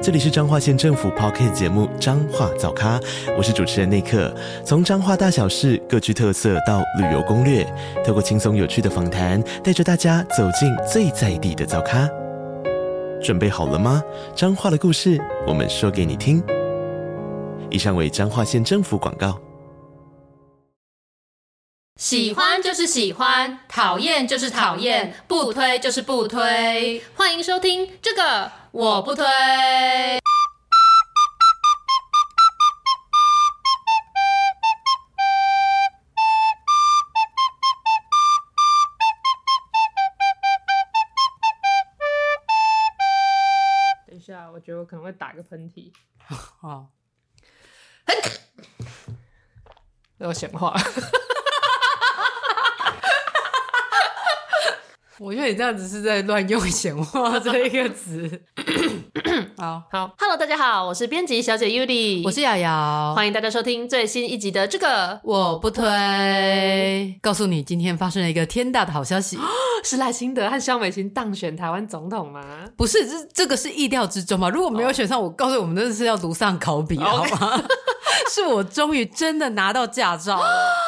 这里是彰化县政府 Podcast 节目《彰化早咖》，我是主持人内克。从彰化大小事各具特色到旅游攻略，透过轻松有趣的访谈，带着大家走进最在地的早咖。准备好了吗？彰化的故事，我们说给你听。以上为彰化县政府广告。喜欢就是喜欢，讨厌就是讨厌，不推就是不推。欢迎收听这个我不推。等一下，我觉得我可能会打个喷嚏。好，要显话。我觉得你这样子是在乱用“显化”这一个词。好好，Hello，大家好，我是编辑小姐 Yuli，我是瑶瑶，欢迎大家收听最新一集的这个我不推。告诉你，今天发生了一个天大的好消息，是赖清德和萧美琴当选台湾总统吗？不是，这这个是意料之中嘛。如果没有选上，我告诉，我们真的是要读上考笔，好吗？是我终于真的拿到驾照了。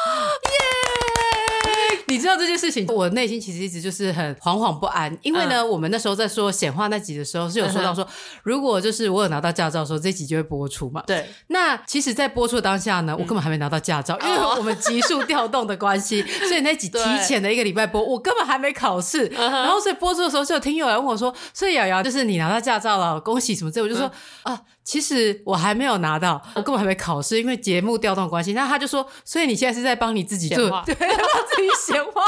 你知道这件事情，我内心其实一直就是很惶惶不安，因为呢，嗯、我们那时候在说显化那集的时候，是有说到说，如果就是我有拿到驾照的时候，这集就会播出嘛。对。那其实，在播出的当下呢，我根本还没拿到驾照，嗯、因为我们急速调动的关系，所以那集提前的一个礼拜播，我根本还没考试。然后，所以播出的时候，就有听友来问我说：“所以瑶瑶，就是你拿到驾照了，恭喜什么之类。”我就说：“嗯、啊，其实我还没有拿到，我根本还没考试，因为节目调动的关系。”那他就说：“所以你现在是在帮你自己做，化对，帮自己显化。”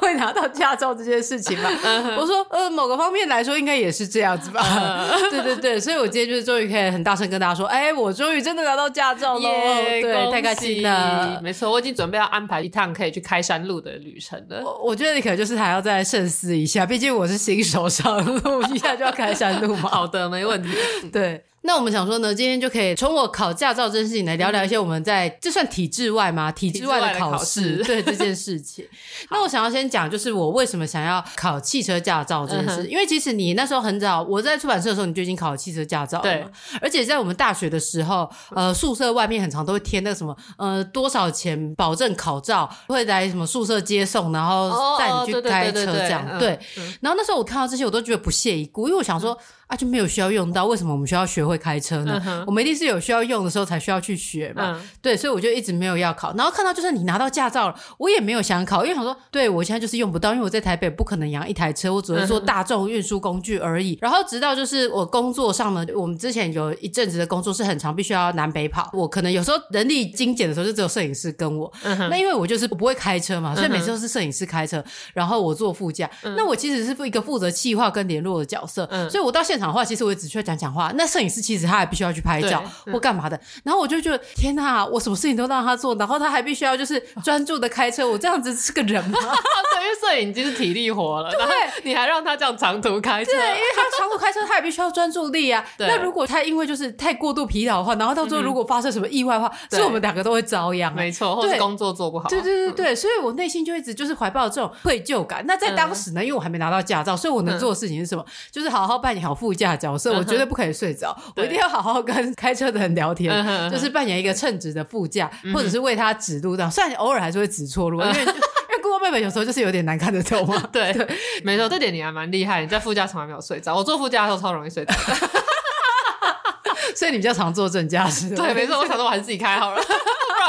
会拿到驾照这件事情吗？我说，呃，某个方面来说，应该也是这样子吧。对对对，所以我今天就是终于可以很大声跟大家说，哎，我终于真的拿到驾照了，对，太开心了。没错，我已经准备要安排一趟可以去开山路的旅程了。我我觉得你可能就是还要再慎思一下，毕竟我是新手上路，一下就要开山路嘛。好的，没问题。对。那我们想说呢，今天就可以从我考驾照这件事情来聊聊一些我们在这算体制外吗？体制外的考试，对这件事情。那我想要先讲，就是我为什么想要考汽车驾照这件事，因为其实你那时候很早，我在出版社的时候你就已经考了汽车驾照了，对。而且在我们大学的时候，呃，宿舍外面很常都会贴那个什么，呃，多少钱保证考照，会来什么宿舍接送，然后带你去开车这样，对。然后那时候我看到这些，我都觉得不屑一顾，因为我想说。啊，就没有需要用到，为什么我们需要学会开车呢？Uh. 我们一定是有需要用的时候才需要去学嘛。Uh. 对，所以我就一直没有要考。然后看到就是你拿到驾照了，我也没有想考，因为想说，对我现在就是用不到，因为我在台北不可能养一台车，我只会做大众运输工具而已。Uh. 然后直到就是我工作上呢，我们之前有一阵子的工作是很长，必须要南北跑。我可能有时候人力精简的时候，就只有摄影师跟我。Uh. 那因为我就是我不会开车嘛，所以每次都是摄影师开车，然后我坐副驾。Uh. 那我其实是一个负责企划跟联络的角色，uh. 所以我到现场的话，其实我也只需要。讲讲话，那摄影师其实他还必须要去拍照或干嘛的，然后我就觉得天哪，我什么事情都让他做，然后他还必须要就是专注的开车，我这样子是个人吗？对，因为摄影已经是体力活了，对，你还让他这样长途开车，对，因为他长途开车他也必须要专注力啊。那如果他因为就是太过度疲劳的话，然后到最后如果发生什么意外的话，是我们两个都会遭殃，没错，或者工作做不好。对对对对，所以我内心就一直就是怀抱这种愧疚感。那在当时呢，因为我还没拿到驾照，所以我能做的事情是什么？就是好好扮演好副驾角色，我绝对不可以睡着。我一定要好好跟开车的人聊天，就是扮演一个称职的副驾，或者是为他指路这样。虽然偶尔还是会指错路，因为 因为 Google Map 有时候就是有点难看得懂嘛。对对，没错，这点你还蛮厉害。你在副驾从来没有睡着，我坐副驾的时候超容易睡着，所以你比较常坐正驾驶。对，没错，我想说我还是自己开好了。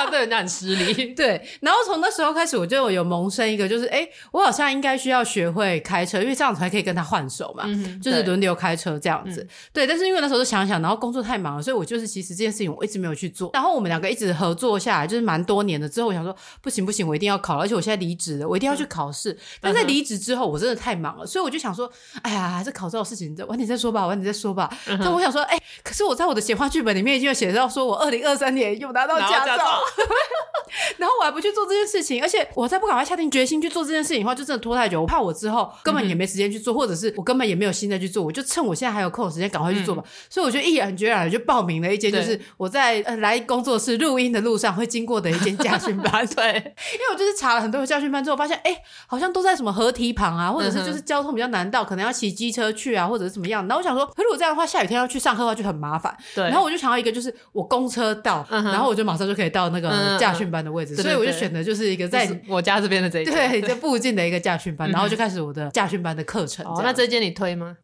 对人家很失礼，对。然后从那时候开始，我就有萌生一个，就是哎，我好像应该需要学会开车，因为这样子才可以跟他换手嘛，嗯、就是轮流开车这样子。对，对。但是因为那时候就想想，然后工作太忙了，所以我就是其实这件事情我一直没有去做。然后我们两个一直合作下来，就是蛮多年的。之后我想说，不行不行，我一定要考，而且我现在离职了，我一定要去考试。嗯、但在离职之后，我真的太忙了，所以我就想说，哎呀，还是考这种事情，晚点再说吧，晚点再说吧。但我想说，哎，可是我在我的显化剧本里面已经有写到，说我二零二三年有拿到驾照。然后我还不去做这件事情，而且我再不赶快下定决心去做这件事情的话，就真的拖太久。我怕我之后根本也没时间去做，嗯、或者是我根本也没有心再去做。我就趁我现在还有空的时间，赶快去做吧。嗯、所以我就毅然决然的就报名了一间，就是我在呃来工作室录音的路上会经过的一间家训班。对，因为我就是查了很多家训班之后，发现哎，好像都在什么河堤旁啊，或者是就是交通比较难到，可能要骑机车去啊，或者是怎么样。然后我想说，如果这样的话，下雨天要去上课的话就很麻烦。对。然后我就想到一个，就是我公车到，嗯、然后我就马上就可以到那个驾训班的位置，嗯、所以我就选的就是一个在我家这边的这一间，对，就附近的一个驾训班，然后就开始我的驾训班的课程。哦，那这间你推吗？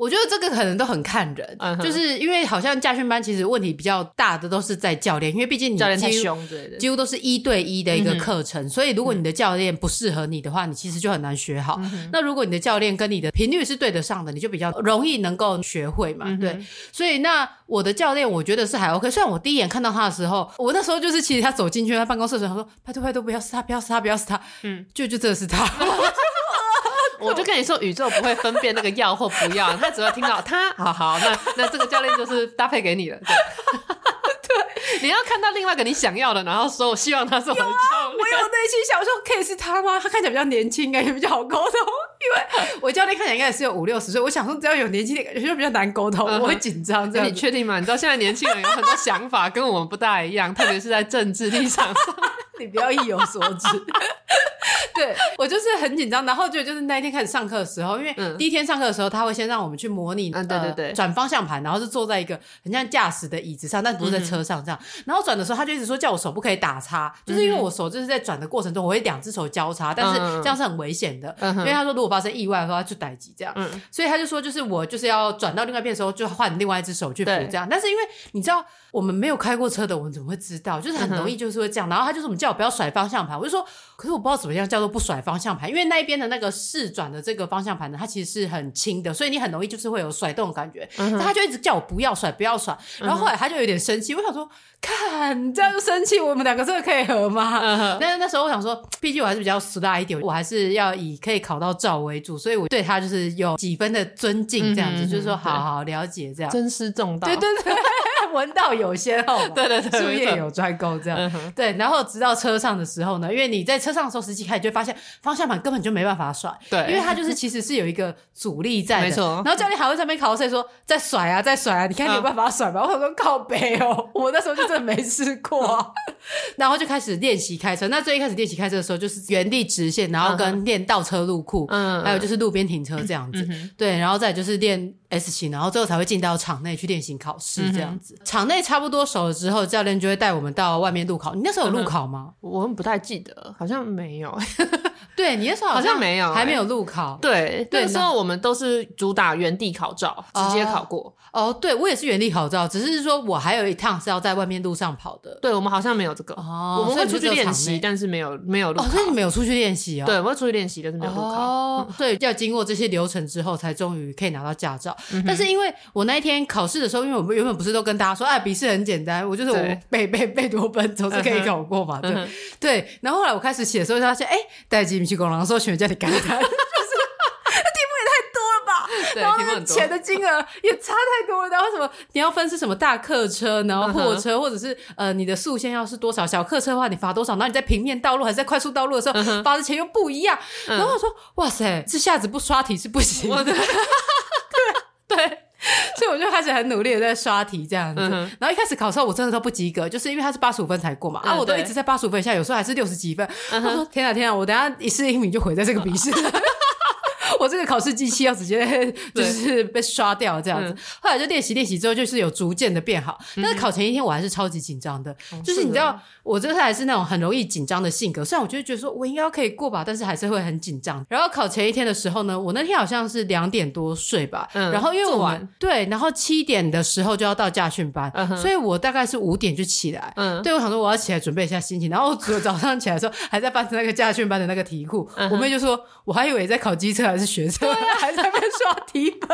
我觉得这个可能都很看人，就是因为好像驾训班其实问题比较大的都是在教练，因为毕竟你教练太凶，对对，几乎都是一对一的一个课程，嗯、所以如果你的教练不适合你的话，你其实就很难学好。嗯、那如果你的教练跟你的频率是对得上的，你就比较容易能够学会嘛。嗯、对，所以那我的教练我觉得是还 OK。虽然我第一眼看到他的时候，我那时候就是其实他走进去他办公室的时候，他说：“拜托拜托，不要是他，不要是他，不要是他。”嗯，就就这是他。我就跟你说，宇宙不会分辨那个要或不要，他只会听到他。好好，那那这个教练就是搭配给你了。对，对，你要看到另外一个你想要的，然后说我希望他是我的教练。有啊，我有内心想说，可以是他吗？他看起来比较年轻，感觉比较好沟通。因为我教练看起来应该也是有五六十岁，我想说只要有年轻的，感觉就比较难沟通，我会紧张。这样，你确定吗？你知道现在年轻人有很多想法跟我们不大一样，特别是在政治立场上。你不要意有所指。对，我就是很紧张，然后就就是那一天开始上课的时候，因为第一天上课的时候，他会先让我们去模拟，嗯，对对对，转方向盘，然后是坐在一个很像驾驶的椅子上，但不是在车上这样。然后转的时候，他就一直说叫我手不可以打叉，就是因为我手就是在转的过程中，我会两只手交叉，但是这样是很危险的，因为他说如果发生意外的话就逮急这样，所以他就说就是我就是要转到另外一边的时候就换另外一只手去扶这样，但是因为你知道我们没有开过车的，我们怎么会知道？就是很容易就是会这样，然后他就说我们叫我不要甩方向盘，我就说可是我不知道怎么样叫做不甩方向盘，因为那一边的那个四转的这个方向盘呢，它其实是很轻的，所以你很容易就是会有甩动的感觉。他就一直叫我不要甩，不要甩。然后后来他就有点生气，我想说，看你这样就生气，我们两个真的可以合吗？嗯、但是那时候我想说，毕竟我还是比较俗辣一点，我还是要以可以考到照为主，所以我对他就是有几分的尊敬，这样子，嗯、就是说好好了解这样，尊师重道。对对对。闻道有先后，对对对，术业有专攻，这样、嗯、对。然后直到车上的时候呢，因为你在车上的时候，实际开始就发现方向盘根本就没办法甩，对，因为它就是其实是有一个阻力在的，没错。然后教练还会在那边考试说：“再甩啊，再甩啊，你看你有办法甩吗？”我说：“靠北哦，我那时候就真的没试过、啊。”然后就开始练习开车。那最一开始练习开车的时候，就是原地直线，然后跟练倒车入库，嗯，还有就是路边停车这样子，对，然后再就是练。S 型，然后最后才会进到场内去练习考试这样子。场内差不多熟了之后，教练就会带我们到外面路考。你那时候有路考吗？我们不太记得，好像没有。对，你那时候好像没有，还没有路考。对，那时候我们都是主打原地考照，直接考过。哦，对，我也是原地考照，只是说我还有一趟是要在外面路上跑的。对，我们好像没有这个。哦，我们会出去练习，但是没有没有路考。所以你没有出去练习哦？对，我会出去练习，但是没有路考。哦，对，要经过这些流程之后，才终于可以拿到驾照。但是因为我那一天考试的时候，因为我们原本不是都跟大家说，哎，笔试很简单，我就是我背背背多本总是可以考过嘛。对对。然后后来我开始写的时候，发现哎，带进去工狼说选家里干单，就是那题目也太多了吧？然后那个钱的金额也差太多了。然后什么你要分是什么大客车，然后货车，或者是呃你的速限要是多少？小客车的话你罚多少？然后你在平面道路还是在快速道路的时候罚的钱又不一样。然后我说哇塞，这下子不刷题是不行的。对对。所以我就开始很努力的在刷题这样子，嗯、然后一开始考的时候我真的都不及格，就是因为他是八十五分才过嘛，嗯、啊，我都一直在八十五分以下，有时候还是六十几分。他说：“天啊天啊，我等下一试英语就毁在这个笔试。” 我这个考试机器要直接 就是被刷掉这样子，后来就练习练习之后，就是有逐渐的变好。但是考前一天我还是超级紧张的，就是你知道，我这个还是那种很容易紧张的性格。虽然我就觉得说我应该可以过吧，但是还是会很紧张。然后考前一天的时候呢，我那天好像是两点多睡吧，然后因为我们对，然后七点的时候就要到驾训班，所以我大概是五点就起来。嗯，对，我想说我要起来准备一下心情。然后早上起来的时候还在翻那个驾训班的那个题库，我妹就说我还以为在考机车还是。学车还在那边刷题本，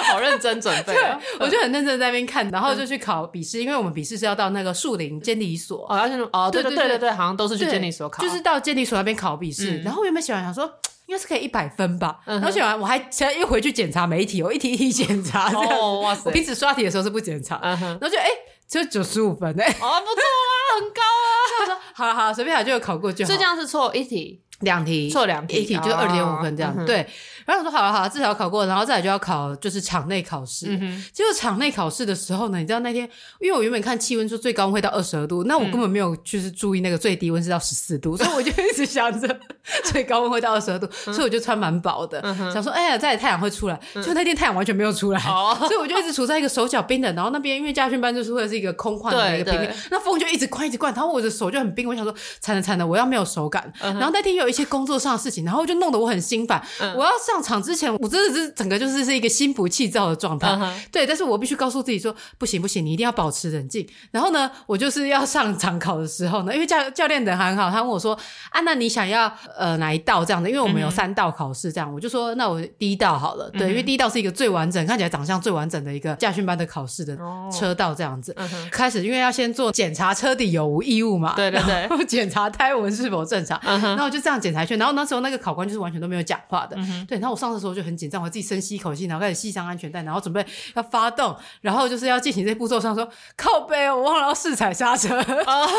好认真准备。对，我就很认真在那边看，然后就去考笔试，因为我们笔试是要到那个树林监理所。哦，要去哦，对对对对对，好像都是去监理所考，就是到监理所那边考笔试。然后我原本写完想说应该是可以一百分吧，然后写完我还现在又回去检查每一题，我一题一题检查。哦，哇塞！我平时刷题的时候是不检查，然后就哎。只有九十五分哎、欸，哦，不错啊，很高啊。他说好了好了，随便好就有考过就好。所以这样是错一题。两题错两题，一题就二点五分这样。哦、对，然后我说好了好了，至少考过，然后再来就要考就是场内考试。嗯哼。结果场内考试的时候呢，你知道那天，因为我原本看气温说最高温会到二十二度，那我根本没有就是注意那个最低温是到十四度，嗯、所以我就一直想着 最高温会到二十二度，嗯、所以我就穿蛮薄的，嗯、想说哎呀，再来太阳会出来。就那天太阳完全没有出来，嗯、所以我就一直处在一个手脚冰冷，然后那边因为家训班就是会是一个空旷的一个平面，那风就一直灌一直灌，然后我的手就很冰，我想说惨了惨了，我要没有手感。嗯、然后那天有一些工作上的事情。然后就弄得我很心烦。嗯、我要上场之前，我真的是整个就是是一个心浮气躁的状态。嗯、对，但是我必须告诉自己说，不行不行，你一定要保持冷静。然后呢，我就是要上场考的时候呢，因为教教练人很好，他问我说：“啊，那你想要呃哪一道这样的？因为我们有三道考试这样。嗯”我就说：“那我第一道好了。”对，嗯、因为第一道是一个最完整，看起来长相最完整的一个驾训班的考试的车道这样子。开始，因为要先做检查车底有无异物嘛，对对对，检查胎纹是否正常。然后我就这样检查一圈，然后那时候那个考官就是完全。都没有讲话的，嗯、对。然后我上车的时候就很紧张，我自己深吸一口气，然后开始系上安全带，然后准备要发动，然后就是要进行这步骤上说靠背，我忘了要试踩刹车，然后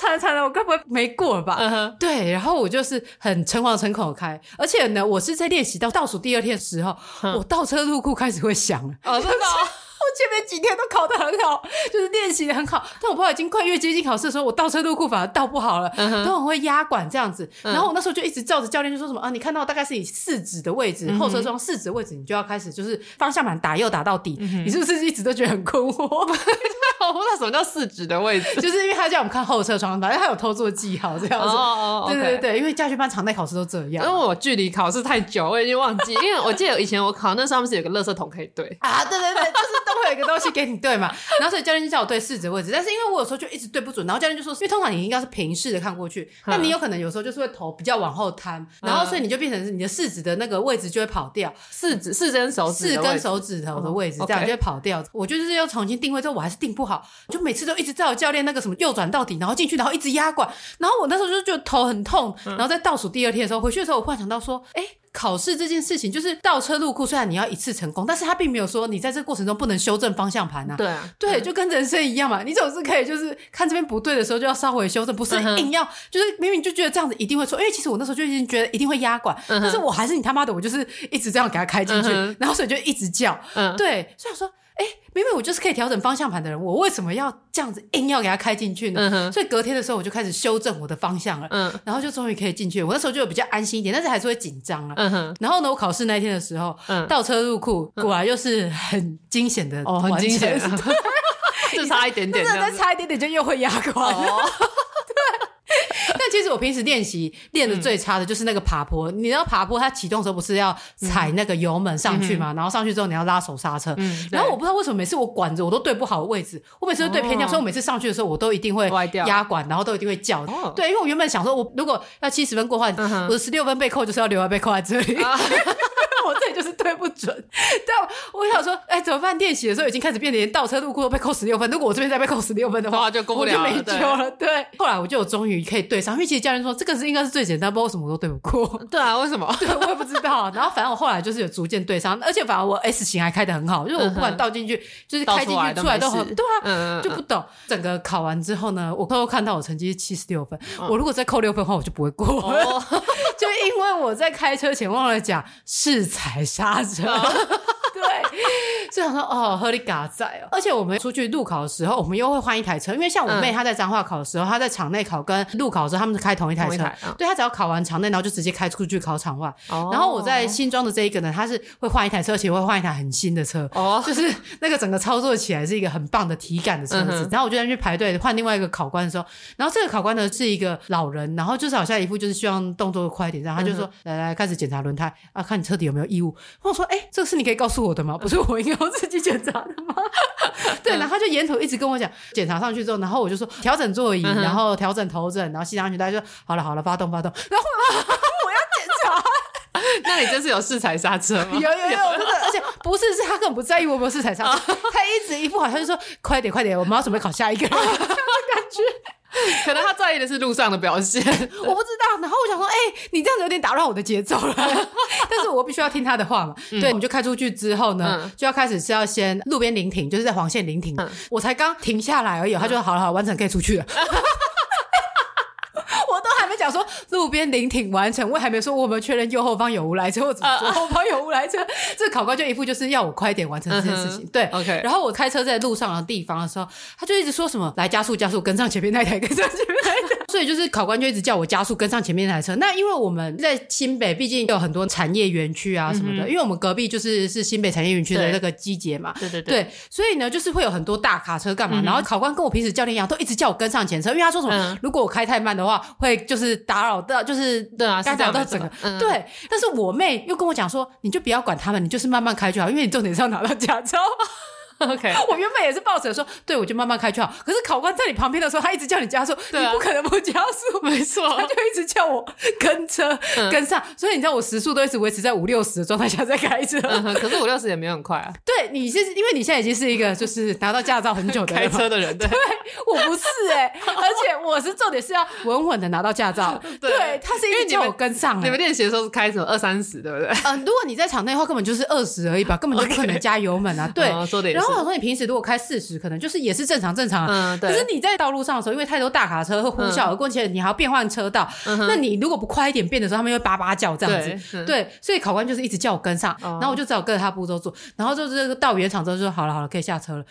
惨惨了，我该不会没过了吧？对，然后我就是很诚惶诚恐的开，而且呢，我是在练习到倒数第二天的时候，嗯、我倒车入库开始会响了，哦，真的。前面几天都考得很好，就是练习的很好，但我不知道已经快越接近考试的时候，我倒车入库反而倒不好了，嗯、都很会压管这样子。嗯、然后我那时候就一直照着教练就说什么啊，你看到大概是以四指的位置，后车窗四指的位置，你就要开始就是方向盘打右打到底。你是不是一直都觉得很困惑？我不知道什么叫四指的位置，就是因为他叫我们看后车窗，反正他有偷做记号这样子。哦哦对对对，okay 因为驾训班常态考试都这样。因为我距离考试太久，我已经忘记。因为我记得以前我考那上面是有个垃圾桶可以对啊，对对对，就是都会有一个东西给你对嘛。然后所以教练就叫我对四指位置，但是因为我有时候就一直对不准，然后教练就说，因为通常你应该是平视的看过去，那你有可能有时候就是会头比较往后摊，然后所以你就变成是你的四指的那个位置就会跑掉，四指四根手指四根手指头的位置这样就会跑掉。我就是要重新定位之后，我还是定不好，就每次。都一直照教练那个什么右转到底，然后进去，然后一直压管，然后我那时候就觉得头很痛，然后在倒数第二天的时候回去的时候，我忽然想到说，哎，考试这件事情就是倒车入库，虽然你要一次成功，但是他并没有说你在这个过程中不能修正方向盘啊。对啊，对，就跟人生一样嘛，你总是可以就是看这边不对的时候就要稍微修正，不是硬要就是明明就觉得这样子一定会错，因为其实我那时候就已经觉得一定会压管，但是我还是你他妈的，我就是一直这样给他开进去，然后所以就一直叫，对，所以我说。哎，明明我就是可以调整方向盘的人，我为什么要这样子硬要给他开进去呢？嗯、所以隔天的时候我就开始修正我的方向了，嗯，然后就终于可以进去。我那时候就比较安心一点，但是还是会紧张啊。嗯。然后呢，我考试那一天的时候，嗯，倒车入库，果然又是很惊险的，哦，很惊险，就差一点点，真的再差一点点就又会压垮了。其实我平时练习练的最差的就是那个爬坡。你知道爬坡，它启动的时候不是要踩那个油门上去嘛？然后上去之后你要拉手刹车。然后我不知道为什么每次我管子我都对不好位置，我每次都对偏掉，所以我每次上去的时候我都一定会压管，然后都一定会叫。对，因为我原本想说，我如果要七十分过换，我的十六分被扣就是要留在被扣在这里。我这里就是对不准。但我想说，哎，怎么办？练习的时候已经开始变，连倒车入库都被扣十六分。如果我这边再被扣十六分的话，就我就没救了。对，后来我就终于可以对上。因为其实教练说这个是应该是最简单，不知道为什么都对不过。对啊，为什么？对，我也不知道。然后反正我后来就是有逐渐对上，而且反而我 S 型还开的很好，就是我不管倒进去，就是开进去出来都很对啊，就不懂。整个考完之后呢，我偷偷看到我成绩是七十六分，我如果再扣六分的话，我就不会过。就 因为我在开车前忘了讲是踩刹车。对，就想说哦，合理嘎在哦。而且我们出去路考的时候，我们又会换一台车，因为像我妹她在彰化考的时候，她在场内考跟路考的时候，他们是开同一台车。对，她只要考完场内，然后就直接开出去考场外。然后我在新庄的这一个呢，她是会换一台车，而且会换一台很新的车。哦，就是那个整个操作起来是一个很棒的体感的车子。然后我就在去排队换另外一个考官的时候，然后这个考官呢是一个老人，然后就是好像一副就是希望动作快一点，然后他就说：“来来，开始检查轮胎啊，看你车底有没有异物。”我说：“哎，这个是你可以告诉我。”的吗？不是我应该要自己检查的吗？对，然后他就沿途一直跟我讲，检查上去之后，然后我就说调整座椅，然后调整头枕，然后系上安全带，就说好了好了，发动发动。然后我 要检查，那你真是有试踩刹车吗？有有有，真的而且不是，是他根本不在意我有没有试踩刹车，他一直一副好像就说快点快点，我们要准备考下一个感觉。可能他在意的是路上的表现，我不知道。然后我想说，哎、欸，你这样子有点打乱我的节奏了。但是我必须要听他的话嘛。嗯、对，我们就开出去之后呢，嗯、就要开始是要先路边临停，就是在黄线临停。嗯、我才刚停下来而已，他就好了，好了，完成可以出去了。讲说路边临停完成，我还没说我们确认右后方有无来车，或者左后方有无来车。这考官就一副就是要我快点完成这件事情。对，OK。然后我开车在路上的地方的时候，他就一直说什么来加速加速，跟上前面那台，跟上前面那台。所以就是考官就一直叫我加速跟上前面那台车。那因为我们在新北，毕竟有很多产业园区啊什么的，因为我们隔壁就是是新北产业园区的那个机节嘛。对对对。所以呢，就是会有很多大卡车干嘛？然后考官跟我平时教练一样，都一直叫我跟上前车，因为他说什么，如果我开太慢的话，会就是。打扰到就是对啊，干扰到整个对，但是我妹又跟我讲说，你就不要管他们，你就是慢慢开就好，因为你重点是要拿到驾照。OK，我原本也是抱着说，对，我就慢慢开就好。可是考官在你旁边的时候，他一直叫你加速，你不可能不加速，没错，他就一直叫我跟车跟上。所以你知道我时速都一直维持在五六十的状态下在开车。可是五六十也没有很快啊。对，你是因为你现在已经是一个就是拿到驾照很久的开车的人，对，我不是哎，而且我是重点是要稳稳的拿到驾照。对，他是一直叫我跟上。你们练习的时候是开什么二三十，对不对？嗯，如果你在场内的话，根本就是二十而已吧，根本就不可能加油门啊。对，说的也是。我想说，你平时如果开四十，可能就是也是正常正常。嗯，对。可是你在道路上的时候，因为太多大卡车会呼啸而过，而且你还要变换车道。那你如果不快一点变的时候，他们又叭叭叫这样子。对，所以考官就是一直叫我跟上，然后我就只好跟着他步骤做。然后就是到原厂之后就说好了好了，可以下车了。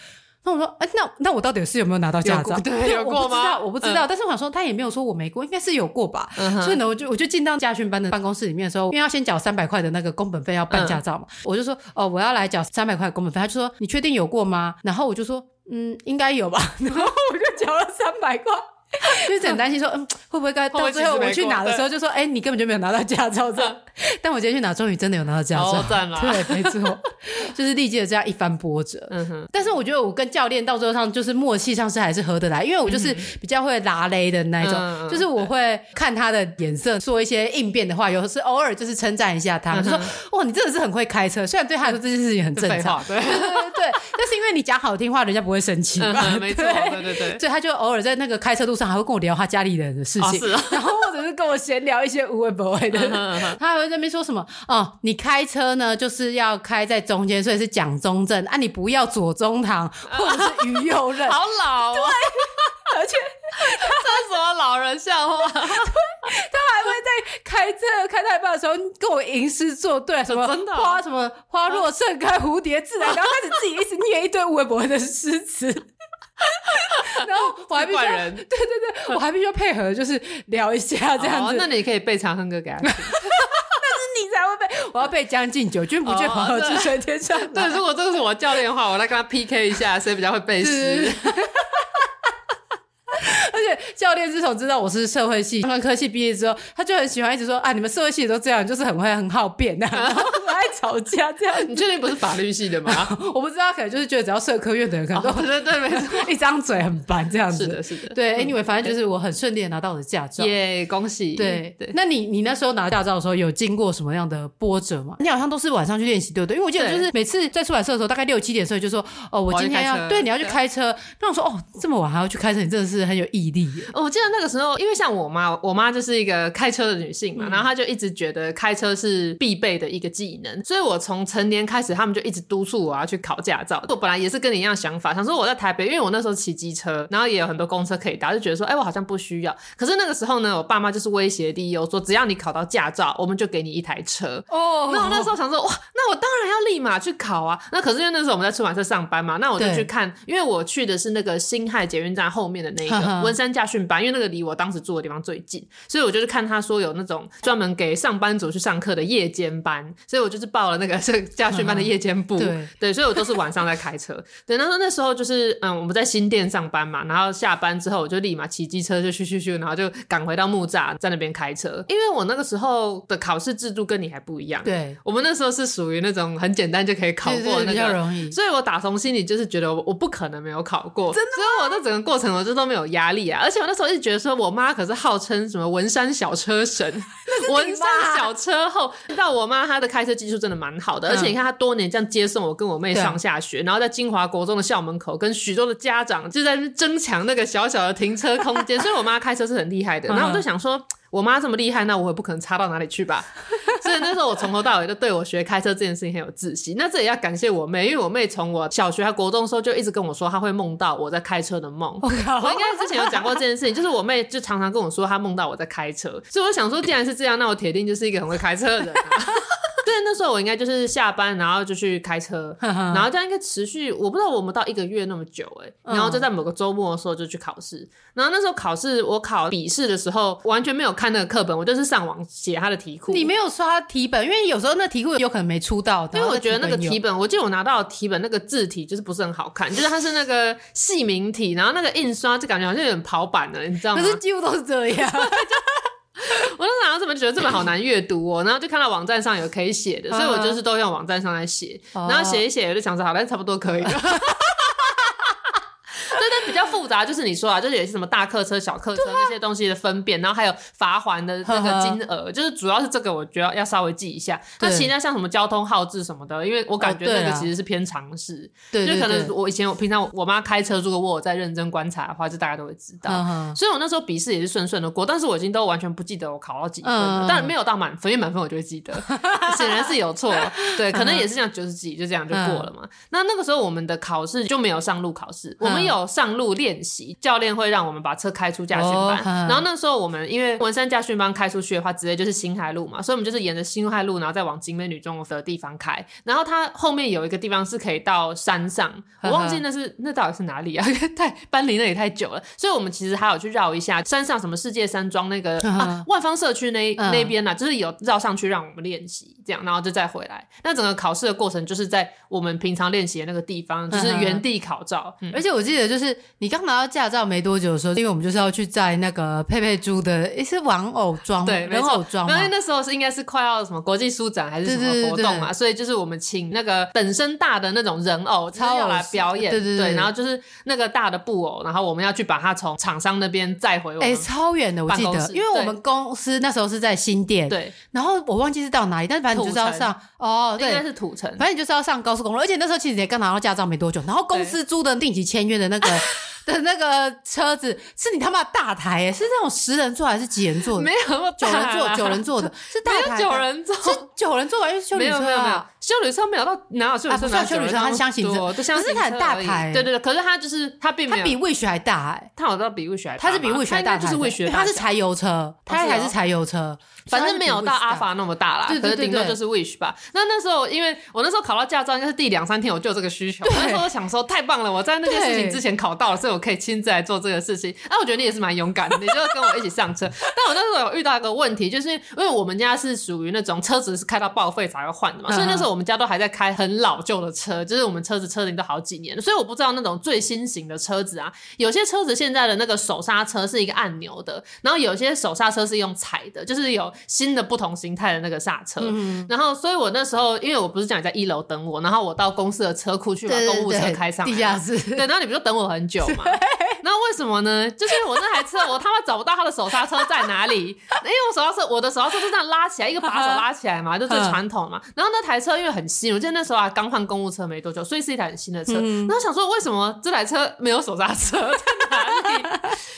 那我说，哎，那那我到底是有没有拿到驾照？对，有过吗？我不知道，但是我想说，他也没有说我没过，应该是有过吧。所以呢，我就我就进到驾训班的办公室里面的时候，因为要先缴三百块的那个工本费要办驾照嘛，我就说，哦，我要来缴三百块的工本费。他就说，你确定有过吗？然后我就说。嗯，应该有吧。然后我就缴了三百块，就是很担心说，嗯，会不会该到最后我去拿的时候就说，哎，你根本就没有拿到驾照 证。但我今天去拿，终于真的有拿到驾照。对，没错，就是历经了这样一番波折。嗯哼。但是我觉得我跟教练到最后上就是默契上是还是合得来，因为我就是比较会拉勒的那一种，就是我会看他的眼色，说一些应变的话，有时偶尔就是称赞一下他，就说，哇，你真的是很会开车。虽然对他来说这件事情很正常，对对对对。但是因为你讲好听话，人家不会生气嘛。没错，对对对。所以他就偶尔在那个开车路上还会跟我聊他家里人的事情，然后或者是跟我闲聊一些无谓不谓的，他还会。在那边说什么？哦，你开车呢，就是要开在中间，所以是蒋中正啊，你不要左中堂或者是于右任。好老啊！对，而且这是什么老人笑话？对，他还会在开车开太慢的时候跟我吟诗作对，什么花什么花若盛开，蝴蝶自来，然后开始自己一直念一堆微博的诗词。然后我还必须要，对对对，我还必须要配合，就是聊一下这样子。那你可以背《长恨歌》给他听。你才会背，我要背《将进酒》，君不见黄河之水天上来。对，如果这个是我教练的话，我来跟他 PK 一下，谁比较会背诗。而且教练自从知道我是社会系、专科系毕业之后，他就很喜欢一直说啊，你们社会系都这样，就是很会很好辩啊，然后很爱吵架这样。你确定不是法律系的吗？我不知道，可能就是觉得只要社科院的人，可能都对对对，没错，一张嘴很烦这样子。是的，是的。对，anyway，反正就是我很顺利的拿到我的驾照，耶，恭喜。对对。那你你那时候拿驾照的时候，有经过什么样的波折吗？你好像都是晚上去练习，对不对？因为我记得就是每次在出版社的时候，大概六七点的时候就说，哦，我今天要对你要去开车。那我说，哦，这么晚还要去开车，你真的是很有毅力。我记得那个时候，因为像我妈，我妈就是一个开车的女性嘛，嗯、然后她就一直觉得开车是必备的一个技能，所以我从成年开始，他们就一直督促我要去考驾照。我本来也是跟你一样想法，想说我在台北，因为我那时候骑机车，然后也有很多公车可以搭，就觉得说，哎、欸，我好像不需要。可是那个时候呢，我爸妈就是威胁利诱，说只要你考到驾照，我们就给你一台车。哦，那我那时候想说，哇，那我当然要立马去考啊。那可是因为那时候我们在出版社上班嘛，那我就去看，因为我去的是那个新亥捷运站后面的那个文 山驾训班，因为那个离我当时住的地方最近，所以我就是看他说有那种专门给上班族去上课的夜间班，所以我就是报了那个是驾训班的夜间部。对对，所以我都是晚上在开车。对，那那时候就是嗯，我们在新店上班嘛，然后下班之后我就立马骑机车就去去去，然后就赶回到木栅，在那边开车。因为我那个时候的考试制度跟你还不一样，对，我们那时候是属于那种很简单就可以考过的那个，比较容易。所以我打从心里就是觉得我我不可能没有考过，真的，所以我那整个过程我就都没有压力啊。而且我那时候一直觉得说，我妈可是号称什么文山小车神，文山小车后。到我妈她的开车技术真的蛮好的，而且你看她多年这样接送我跟我妹上下学，然后在金华国中的校门口跟许多的家长就在争抢那个小小的停车空间，所以我妈开车是很厉害的。然后我就想说。我妈这么厉害，那我也不可能差到哪里去吧。所以那时候我从头到尾都对我学开车这件事情很有自信。那这也要感谢我妹，因为我妹从我小学和国中的时候就一直跟我说，她会梦到我在开车的梦。我应该之前有讲过这件事情，就是我妹就常常跟我说她梦到我在开车。所以我想说，既然是这样，那我铁定就是一个很会开车的人啊。对，那时候我应该就是下班，然后就去开车，然后这样应该持续，我不知道我们到一个月那么久哎，然后就在某个周末的时候就去考试，然后那时候考试，我考笔试的时候完全没有看那个课本，我就是上网写他的题库。你没有刷题本，因为有时候那题库有可能没出到，因为我觉得那个题本，我记得我拿到的题本那个字体就是不是很好看，就是它是那个细明体，然后那个印刷就感觉好像有点跑版了，你知道吗？可是几乎都是这样。我当时怎么觉得这本好难阅读哦，然后就看到网站上有可以写的，所以我就是都用网站上来写，然后写一写，我就想说好，那差不多可以了。复杂，就是你说啊，就是有些什么大客车、小客车那些东西的分辨，然后还有罚还的那个金额，就是主要是这个，我觉得要稍微记一下。那其他像什么交通号志什么的，因为我感觉那个其实是偏常识，对，就可能我以前我平常我妈开车，如果我有在认真观察的话，就大家都会知道。所以我那时候笔试也是顺顺的过，但是我已经都完全不记得我考到几分了，当然没有到满分，因为满分我就会记得，显然是有错，对，可能也是这样九十几，就这样就过了嘛。那那个时候我们的考试就没有上路考试，我们有上路练习，教练会让我们把车开出驾训班。Oh, 然后那时候我们因为文山驾训班开出去的话，直接就是新海路嘛，所以我们就是沿着新海路，然后再往景美女中的地方开。然后它后面有一个地方是可以到山上，我忘记那是那到底是哪里啊？太搬离那里太久了，所以我们其实还有去绕一下山上什么世界山庄那个啊万方社区那那边呢、啊，就是有绕上去让我们练习，这样然后就再回来。那整个考试的过程就是在我们平常练习的那个地方，就是原地考照。嗯、而且我记得就是你刚拿到驾照没多久的时候，因为我们就是要去载那个佩佩猪的，诶是玩偶装，对，人偶装。因为那时候是应该是快要什么国际书展还是什么活动嘛，所以就是我们请那个本身大的那种人偶，超要来表演，对对对。然后就是那个大的布偶，然后我们要去把它从厂商那边载回我们。哎，超远的，我记得，因为我们公司那时候是在新店，对。然后我忘记是到哪里，但是反正就是要上哦，对，应该是土城，反正就是要上高速公路。而且那时候其实也刚拿到驾照没多久，然后公司租的定期签约的那个。的那个车子是你他妈大台耶，是那种十人座还是几人座的？没有，九人座，九人座的，是大台，九人座，是九人座吧？因为休旅车没有没有，休旅车没有到哪有修旅车？不算休旅车，它是厢型车，可是它很大牌。对对对，可是它就是它并没有，它比 Wish 还大哎，它好像比 Wish 还大，它是比 Wish 还大，就是 Wish，它是柴油车，它还是柴油车，反正没有到阿法那么大啦，可是顶多就是 Wish 吧。那那时候因为我那时候考到驾照应该是第两三天，我就有这个需求，那时候我想说太棒了，我在那件事情之前考到了，所以我可以亲自来做。做这个事情，那我觉得你也是蛮勇敢的，你就跟我一起上车。但我那时候有遇到一个问题，就是因为我们家是属于那种车子是开到报废才会换的嘛，所以那时候我们家都还在开很老旧的车，就是我们车子车龄都好几年了，所以我不知道那种最新型的车子啊，有些车子现在的那个手刹车是一个按钮的，然后有些手刹车是用踩的，就是有新的不同形态的那个刹车。嗯、然后，所以我那时候因为我不是讲你在一楼等我，然后我到公司的车库去把公务车开上来，地下室。对，然后你不就等我很久嘛？然后。为什么呢？就是我那台车，我他妈找不到它的手刹车在哪里。因为我手刹车，我的手刹车是这样拉起来，一个把手拉起来嘛，就最传统嘛。然后那台车因为很新，我记得那时候啊刚换公务车没多久，所以是一台很新的车。然后想说，为什么这台车没有手刹车在哪里？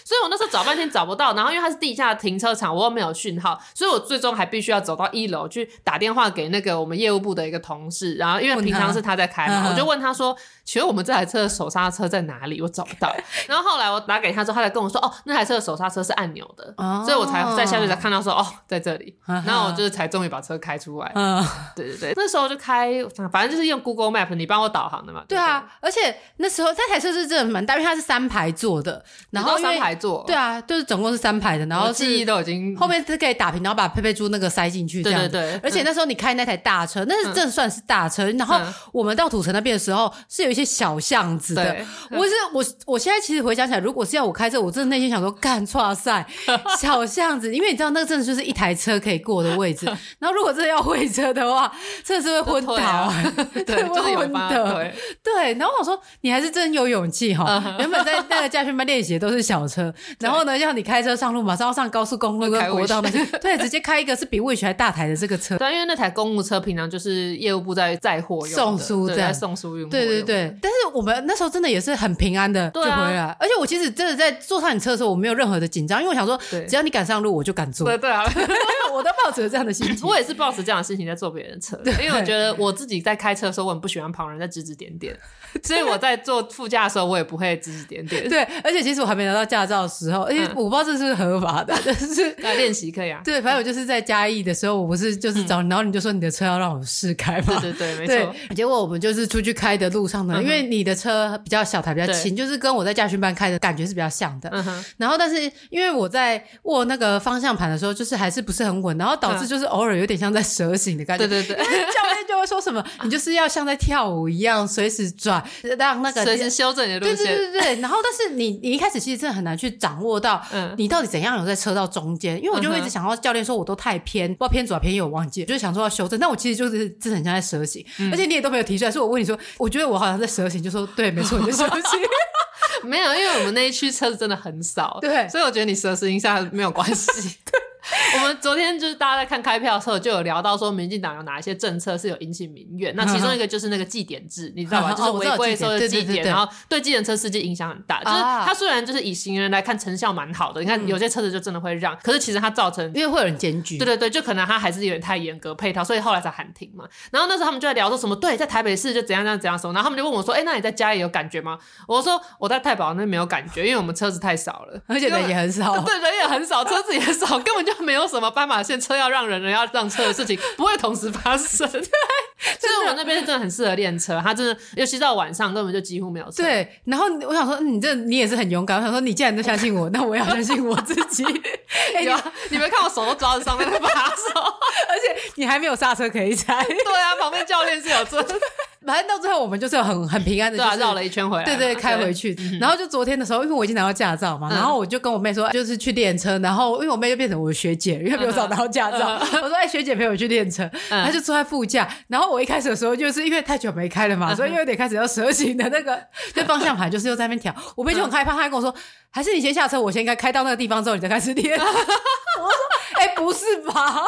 所以我那时候找半天找不到。然后因为它是地下停车场，我又没有讯号，所以我最终还必须要走到一楼去打电话给那个我们业务部的一个同事。然后因为平常是他在开嘛，我就问他说：“请问我们这台车的手刹车在哪里？我找不到。”然后后来我。打给他之后，他才跟我说：“哦，那台车的手刹车是按钮的。”所以我才在下面才看到说：“哦，在这里。”然后我就是才终于把车开出来。对对对，那时候就开，反正就是用 Google Map，你帮我导航的嘛。对啊，而且那时候那台车是真的蛮大，因为它是三排座的。然后三排座。对啊，就是总共是三排的。然后记忆都已经后面是可以打平，然后把佩佩猪那个塞进去。对对对。而且那时候你开那台大车，那是真的算是大车。然后我们到土城那边的时候是有一些小巷子的。我是我我现在其实回想起来，如果是要我开车，我真的内心想说，干哇塞，小巷子，因为你知道那个真的就是一台车可以过的位置。然后如果真的要会车的话，真的是会昏倒，对，就是有发 对。对。然后我说你还是真有勇气 哈，原本在那个驾训班练习的都是小车，然后呢，要你开车上路，马上要上高速公路跟国道那些，对，直接开一个是比魏学还大台的这个车。对，因为那台公务车平常就是业务部在载货用，送书在送书用。对对对，但是我们那时候真的也是很平安的就回来，而且我其实真的在坐上你车的时候，我没有任何的紧张，因为我想说，只要你敢上路，我就敢坐。对对啊，我都抱着这样的心情。我也是抱着这样的心情在坐别人的车，因为我觉得我自己在开车的时候，我很不喜欢旁人在指指点点，所以我在坐副驾的时候，我也不会指指点点。对，而且其实我还没拿到驾照的时候，因为我不知道这是不是合法的，但是来练习可以啊。对，反正我就是在嘉义的时候，我不是就是找你，然后你就说你的车要让我试开嘛。对对对，没错。结果我们就是出去开的路上呢，因为你的车比较小台，比较轻，就是跟我在驾训班开的感觉是比较像的。然后，但是因为我在握那个方向盘的时候，就是还是不是很稳，然后导致就是偶尔有点像在蛇形的感觉。对对对，说什么，你就是要像在跳舞一样，随时转，让那个随时修正你的路线。对对对对。然后，但是你你一开始其实真的很难去掌握到，你到底怎样有在车道中间，因为我就会一直想到教练说我都太偏，不知道偏左偏右，我忘记，就是想说要修正。但我其实就是真的很像在蛇形，而且你也都没有提出来，是我问你说，我觉得我好像在蛇形，就说对，没错，你在蛇形。没有，因为我们那一区车子真的很少，对，所以我觉得你蛇形一下没有关系。我们昨天就是大家在看开票的时候，就有聊到说，民进党有哪一些政策是有引起民怨。那其中一个就是那个计点制，你知道吧？就是违规时候的计点，然后对计程车司机影响很大。就是他虽然就是以行人来看成效蛮好的，你看有些车子就真的会让，可是其实它造成因为会有人检举。对对对，就可能他还是有点太严格配套，所以后来才喊停嘛。然后那时候他们就在聊说什么，对，在台北市就怎样怎样怎样什么，然后他们就问我说，哎，那你在家里有感觉吗？我说我在太保那没有感觉，因为我们车子太少了，而且人也很少，对，人也很少，车子也少，根本就没有什么斑马线车要让人，人要让车的事情不会同时发生。对，就是我那边是真的很适合练车，他真的，尤其到晚上根本就几乎没有车。对，然后我想说，你这你也是很勇敢。我想说，你既然都相信我，那我也要相信我自己。哎，你你没看我手都抓着上面的把手，而且你还没有刹车可以踩。对啊，旁边教练是有车。反正到最后我们就是有很很平安的，绕了一圈回来，对对，开回去。然后就昨天的时候，因为我已经拿到驾照嘛，然后我就跟我妹说，就是去练车。然后因为我妹就变成我的学姐，因为比我早拿到驾照。我说：“哎，学姐陪我去练车。”她就坐在副驾。然后我一开始的时候，就是因为太久没开了嘛，所以又有点开始要蛇形的那个，就方向盘就是又在那边调。我妹就很害怕，她还跟我说：“还是你先下车，我先应该开到那个地方之后，你再开始练。”我说：“哎，不是吧？”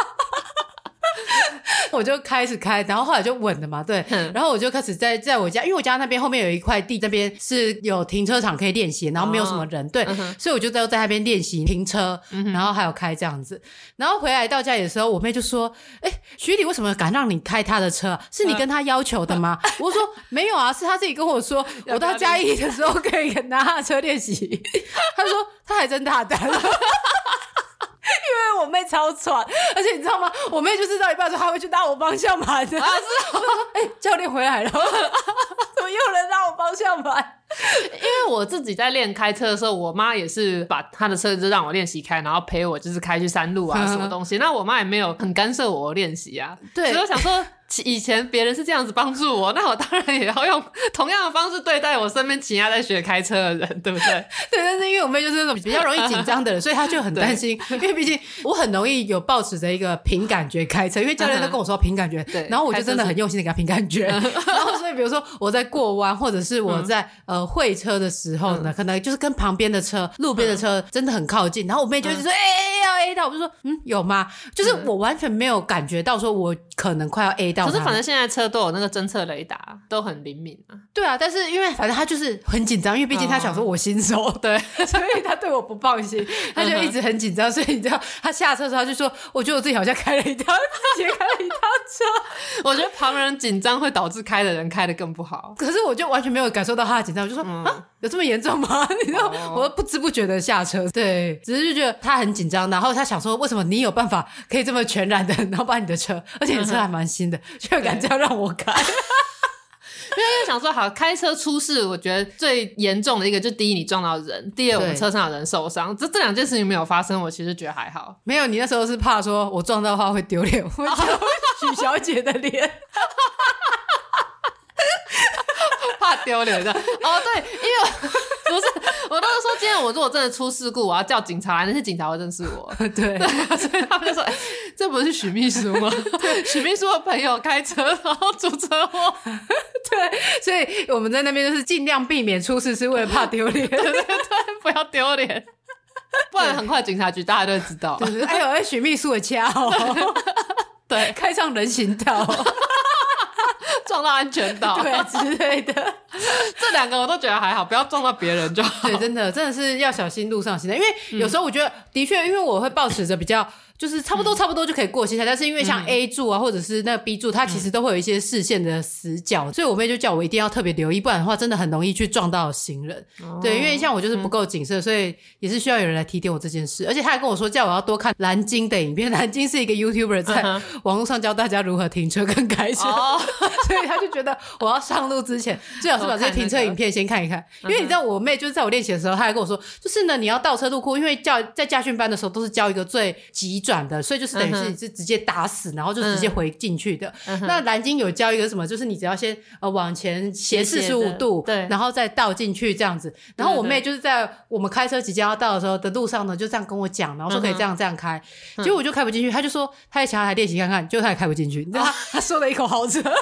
我就开始开，然后后来就稳了嘛，对。然后我就开始在在我家，因为我家那边后面有一块地，那边是有停车场可以练习，然后没有什么人，对。所以我就在在那边练习停车，然后还有开这样子。然后回来到家里的时候，我妹就说：“哎，徐礼为什么敢让你开他的车？是你跟他要求的吗？” 我说：“没有啊，是他自己跟我说，我到嘉义的时候可以拿他的车练习。”他说：“他还真大胆。”因为我妹超喘，而且你知道吗？我妹就是到一半的时候，她会去拉我方向盘的。啊，是我说，哎、欸，教练回来了，怎么又有人拉我方向盘？因为我自己在练开车的时候，我妈也是把她的车子让我练习开，然后陪我就是开去山路啊，什么东西。那我妈也没有很干涉我练习啊。对，所以我想说。以前别人是这样子帮助我，那我当然也要用同样的方式对待我身边其他在学开车的人，对不对？对，但是因为我妹就是那种比较容易紧张的人，所以她就很担心。因为毕竟我很容易有抱持着一个凭感觉开车，因为教练都跟我说凭感觉，对。然后我就真的很用心的给他凭感觉。然后所以比如说我在过弯，或者是我在、嗯、呃会车的时候呢，可能就是跟旁边的车、路边的车真的很靠近，然后我妹就会说：“哎、哎，要 A 到。”我就说：“嗯，有吗？”就是我完全没有感觉到说我可能快要 A 到。可是反正现在车都有那个侦测雷达，都很灵敏啊。对啊，但是因为反正他就是很紧张，因为毕竟他想说我新手，哦、对，所以他对我不放心，他就一直很紧张。所以你知道，他下车的时候他就说：“我觉得我自己好像开了一条，自己开了一趟车。”我觉得旁人紧张会导致开的人开的更不好。可是我就完全没有感受到他的紧张，我就说：“嗯、啊，有这么严重吗？” 你知道，哦、我不知不觉的下车，对，只是就觉得他很紧张，然后他想说：“为什么你有办法可以这么全然的，然后把你的车，而且你车还蛮新的，却敢这样让。”让我开，因为想说好开车出事，我觉得最严重的一个就第一你撞到人，第二我们车上的人受伤，这这两件事情没有发生，我其实觉得还好。没有，你那时候是怕说我撞到的话会丢脸，会 许小姐的脸，怕丢脸的。哦，对，因为不是我都是说，今天我如果真的出事故，我要叫警察来，那些警察会认识我。对，对，所以他们就说：“哎、欸，这不是许秘书吗？”许秘书的朋友开车然后出车祸。对，所以我们在那边就是尽量避免出事，是为了怕丢脸。对，对，对，不要丢脸，不然很快警察局大家都会知道。对，对，对，哎呦，哎，许秘书的枪哦，对，开上人行道。撞到安全岛，对之类的，这两个我都觉得还好，不要撞到别人就好。对，真的真的是要小心路上行的，因为有时候我觉得，嗯、的确，因为我会保持着比较。就是差不多差不多就可以过现在，但是因为像 A 柱啊，或者是那个 B 柱，它其实都会有一些视线的死角，所以我妹就叫我一定要特别留意，不然的话真的很容易去撞到行人。对，因为像我就是不够谨慎，所以也是需要有人来提点我这件事。而且他还跟我说，叫我要多看蓝鲸的影片。蓝鲸是一个 YouTuber 在 网络上教大家如何停车跟开车，所以他就觉得我要上路之前最好是把这些停车影片先看一看。因为你知道我妹就是在我练习的时候，她还跟我说，就是呢你要倒车入库，因为教在驾训班的时候都是教一个最急。转的，所以就是等于是你是直接打死，嗯、然后就直接回进去的。嗯、那蓝鲸有教一个什么，就是你只要先呃往前斜四十五度，对，然后再倒进去这样子。然后我妹就是在我们开车即将要到的时候的路上呢，就这样跟我讲，然后说可以这样这样开。嗯、结果我就开不进去，她就说她也想要来练习看看，结果她也开不进去。你知道她，她说了一口好车。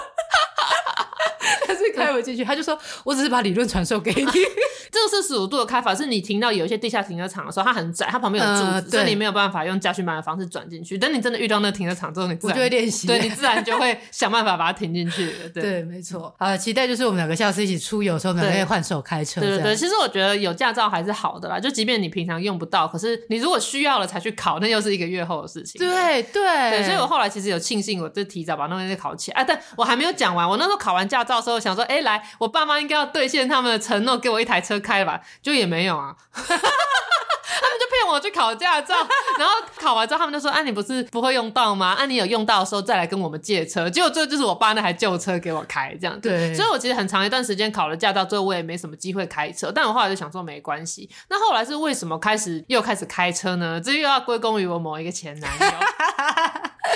但是开不进去，他就说：“我只是把理论传授给你。” 这个四十五度的开法是你停到有一些地下停车场的时候，它很窄，它旁边有柱子，呃、所以你没有办法用驾训班的方式转进去。等你真的遇到那个停车场之后，你自然就会练习，对你自然就会想办法把它停进去。对，对，没错。啊，期待就是我们两个下次一起出游的时候，我们可以换手开车。对对对，其实我觉得有驾照还是好的啦，就即便你平常用不到，可是你如果需要了才去考，那又是一个月后的事情。对对对，所以我后来其实有庆幸，我就提早把那东西考起来。啊，但我还没有讲完，我那时候考完驾照的时候，想说，哎，来。我爸妈应该要兑现他们的承诺，给我一台车开了吧？就也没有啊，他们就骗我去考驾照，然后考完之后，他们就说：“啊，你不是不会用到吗？啊，你有用到的时候再来跟我们借车。”结果这就是我爸那台旧车给我开，这样对。所以我其实很长一段时间考了驾照之后，我也没什么机会开车。但我后来就想说没关系。那后来是为什么开始又开始开车呢？这又要归功于我某一个前男友。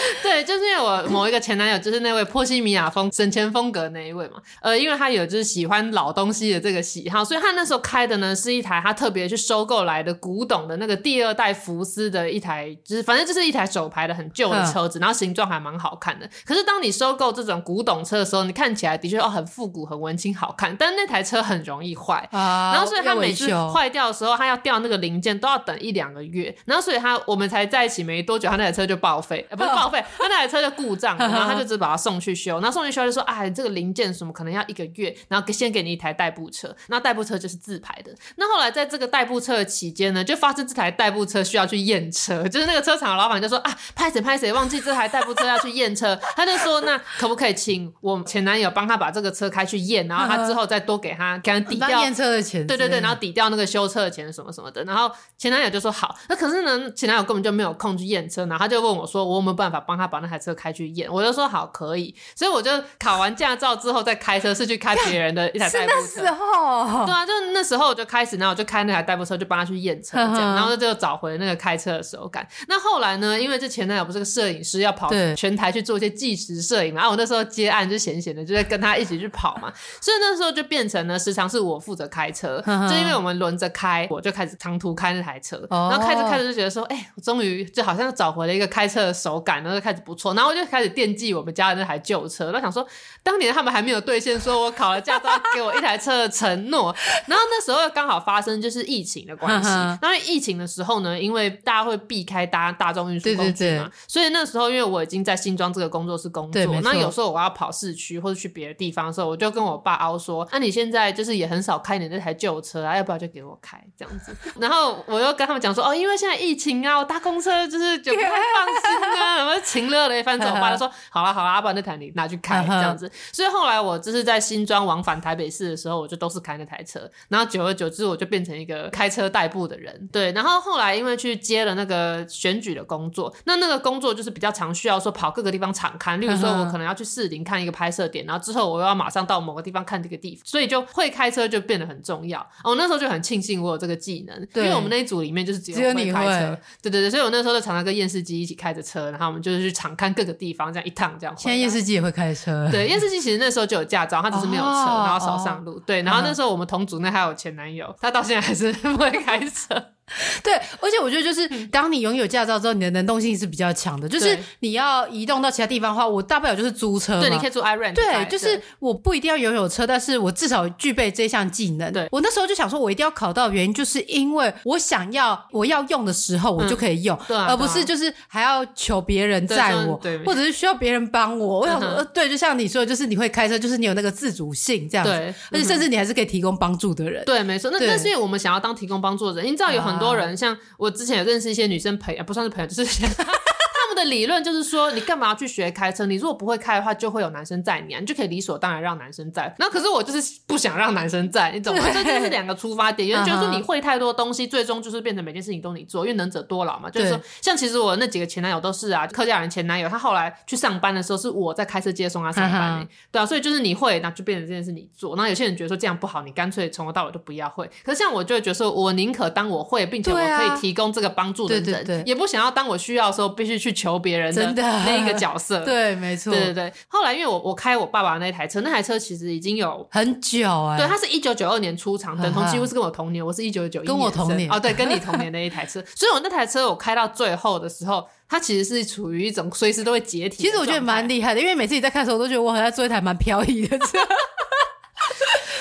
对，就是因为我某一个前男友，就是那位波西米亚风省钱风格那一位嘛。呃，因为他有就是喜欢老东西的这个喜好，所以他那时候开的呢是一台他特别去收购来的古董的那个第二代福斯的一台，就是反正就是一台手牌的很旧的车子，然后形状还蛮好看的。可是当你收购这种古董车的时候，你看起来的确哦很复古、很文青、好看，但那台车很容易坏，然后所以他每次坏掉的时候，他要调那个零件都要等一两个月，然后所以他我们才在一起没多久，他那台车就报废，呃，不是报废。他那台车就故障了，然后他就只把它送去修，然后送去修就说：“哎，这个零件什么可能要一个月，然后先给你一台代步车。那代步车就是自排的。那后来在这个代步车的期间呢，就发生这台代步车需要去验车，就是那个车厂的老板就说：啊，拍谁拍谁忘记这台代步车要去验车，他就说：那可不可以请我前男友帮他把这个车开去验，然后他之后再多给他给他抵掉验车的钱，对对对，然后抵掉那个修车的钱什么什么的。然后前男友就说好，那可是呢，前男友根本就没有空去验车，然后他就问我说：我有没有办法帮他把那台车开去验，我就说好可以，所以我就考完驾照之后再开车，是去开别人的一台代步车。对啊，就那时候我就开始，然后我就开那台代步车，就帮他去验车，这样，然后就找回那个开车的手感。那后来呢，因为这前男友不是个摄影师，要跑全台去做一些纪实摄影嘛，然后我那时候接案就闲闲的，就在跟他一起去跑嘛，所以那时候就变成了时常是我负责开车，就因为我们轮着开，我就开始长途开那台车，然后开着开着就觉得说，哎、我终于就好像找回了一个开车的手感，然后就开始不错，然后我就开始惦记我们家的那台旧车，我想说，当年他们还没有兑现说我考了驾照给我一台车的承诺，然后那时候刚好发生就是疫情的关系，因为疫情的时候呢，因为大家会避开搭大众运输工具嘛，所以那时候因为我已经在新庄这个工作室工作，那有时候我要跑市区或者去别的地方的时候，我就跟我爸凹说，那、啊、你现在就是也很少开你那台旧车啊，要不要就给我开这样子？然后我又跟他们讲说，哦，因为现在疫情啊，我搭公车就是就不太放心啊，什么情乐了一番之后，我爸就说，好啦好啦，阿爸那台你拿去开 这样子。所以后来我就是在新庄往返台北市的时候，我就都是开那台车。然后久而久之，我就变成一个开车代步的人。对，然后后来因为去接了那个选举的工作，那那个工作就是比较常需要说跑各个地方场勘，例如说 我可能要去士林看一个拍摄点，然后之后我又要马上到某个地方看这个地方，所以就会开车就变得很重要。我那时候就很庆幸我有这个技能，因为我们那一组里面就是只有会开车，对对对，所以我那时候就常常跟验视机一起开着车，然后我们就是去常看各个地方，这样一趟这样。现在夜视机也会开车。对，夜视机其实那时候就有驾照，他只是没有车，哦、然后少上路。哦、对，然后那时候我们同组那还有前男友，他到现在还是 不会开车。对，而且我觉得就是，当你拥有驾照之后，你的能动性是比较强的。就是你要移动到其他地方的话，我大不了就是租车。对，你可以租 iRent。对，就是我不一定要拥有车，但是我至少具备这项技能。对，我那时候就想说，我一定要考到，原因就是因为我想要我要用的时候，我就可以用，而不是就是还要求别人载我，或者是需要别人帮我。我想说，对，就像你说的，就是你会开车，就是你有那个自主性这样子。对，而且甚至你还是可以提供帮助的人。对，没错。那那是因为我们想要当提供帮助的人，你知道有很多人像。我之前有认识一些女生朋友，不算是朋友，就是。的理论就是说，你干嘛要去学开车？你如果不会开的话，就会有男生载你，啊，你就可以理所当然让男生载。那可是我就是不想让男生载，你懂吗？这就是两个出发点。有人觉得说你会太多东西，最终就是变成每件事情都你做，因为能者多劳嘛。就是说，像其实我那几个前男友都是啊，客家人前男友，他后来去上班的时候是我在开车接送他上班，欸，对啊，所以就是你会，那就变成这件事你做。那有些人觉得说这样不好，你干脆从头到尾都不要会。可是像我就会觉得说，我宁可当我会，并且我可以提供这个帮助的人，对对对，也不想要当我需要的时候必须去求别人的。那一个角色，对，没错，对对对。后来因为我我开我爸爸那台车，那台车其实已经有很久哎，对，他是一九九二年出厂，等同几乎是跟我同年，我是一九九一年，跟我同年哦，对，跟你 同年的一台车，所以我那台车我开到最后的时候，它其实是处于一种随时都会解体。其实我觉得蛮厉害的，因为每次你在开的时候，我都觉得我好像坐一台蛮飘逸的车。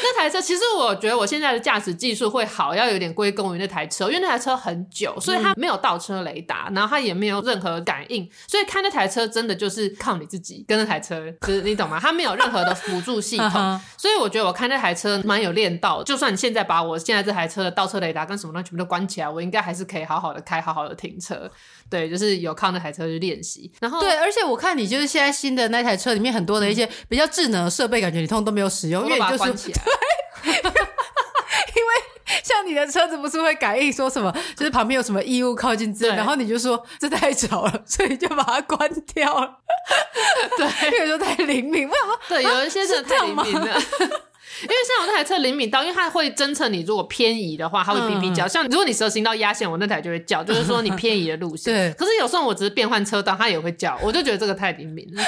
那台车其实我觉得我现在的驾驶技术会好，要有点归功于那台车，因为那台车很久，所以它没有倒车雷达，然后它也没有任何感应，所以开那台车真的就是靠你自己跟那台车，就是你懂吗？它没有任何的辅助系统，所以我觉得我开那台车蛮有练到。就算你现在把我现在这台车的倒车雷达跟什么东西全部都关起来，我应该还是可以好好的开，好好的停车。对，就是有靠那台车去练习。然后对，而且我看你就是现在新的那台车里面很多的一些比较智能的设备，感觉你通通都没有使用，因为你就是关起来。像你的车子不是会感应说什么，就是旁边有什么异物靠近之类，然后你就说这太吵了，所以就把它关掉了。对，因为说太灵敏，为什么？对，有一些是太灵敏了。因为像我那台车灵敏到，因为它会侦测你如果偏移的话，它会哔哔叫。像如果你蛇行到压线，我那台就会叫，就是说你偏移的路线。对。可是有时候我只是变换车道，它也会叫，我就觉得这个太灵敏了。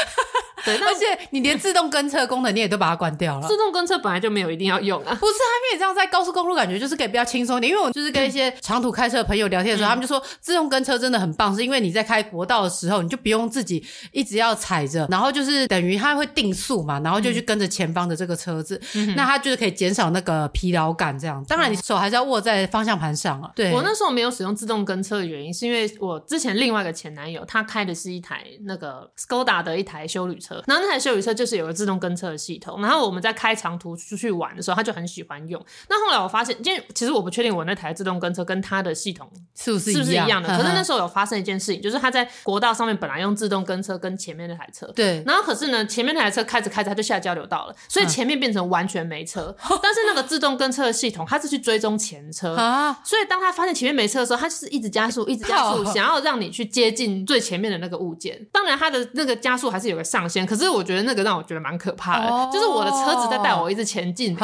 对，而且你连自动跟车功能你也都把它关掉了。自动跟车本来就没有一定要用啊。不是，因为你这样在高速公路感觉就是可以比较轻松一点。因为我就是跟一些长途开车的朋友聊天的时候，嗯、他们就说自动跟车真的很棒，是因为你在开国道的时候，你就不用自己一直要踩着，然后就是等于它会定速嘛，然后就去跟着前方的这个车子，嗯、那它就是可以减少那个疲劳感这样。当然你手还是要握在方向盘上啊。对，我那时候没有使用自动跟车的原因，是因为我之前另外一个前男友他开的是一台那个 Skoda 的一台修旅车，然后那台修理车。就是有个自动跟车的系统，然后我们在开长途出去玩的时候，他就很喜欢用。那后来我发现，因为其实我不确定我那台自动跟车跟他的系统是不是是不是一样的。可是那时候有发生一件事情，就是他在国道上面本来用自动跟车跟前面那台车，对，然后可是呢，前面那台车开着开着他就下交流道了，所以前面变成完全没车。但是那个自动跟车的系统，它是去追踪前车啊，所以当他发现前面没车的时候，他就是一直加速，一直加速，想要让你去接近最前面的那个物件。当然，他的那个加速还是有个上限，可是我觉得那个让我觉得蛮可怕的，oh, 就是我的车子在带我一直前进。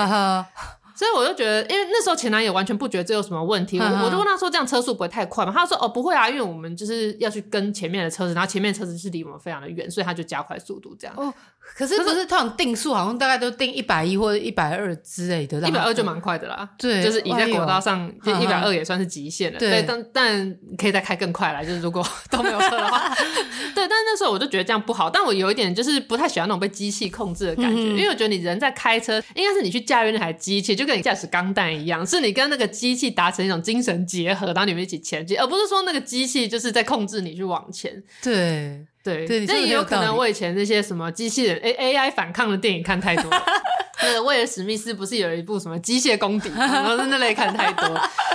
所以我就觉得，因为那时候前男友完全不觉得这有什么问题，我我就问他说：“这样车速不会太快吗？”他说：“哦，不会啊，因为我们就是要去跟前面的车子，然后前面的车子是离我们非常的远，所以他就加快速度这样。”哦，可是不是他们定速好像大概都定一百一或者一百二之类的，一百二就蛮快的啦。对，就是你在国道上就一百二也算是极限了。对，但但可以再开更快啦，就是如果 都没有车的话。对，但是那时候我就觉得这样不好，但我有一点就是不太喜欢那种被机器控制的感觉，因为我觉得你人在开车，应该是你去驾驭那台机器，就跟你驾驶钢弹。一样，是你跟那个机器达成一种精神结合，然后你们一起前进，而不是说那个机器就是在控制你去往前。对对对，这也有可能我以前那些什么机器人 A A I 反抗的电影看太多。了。那个威尔史密斯不是有一部什么机械公敌，然后那类看太多，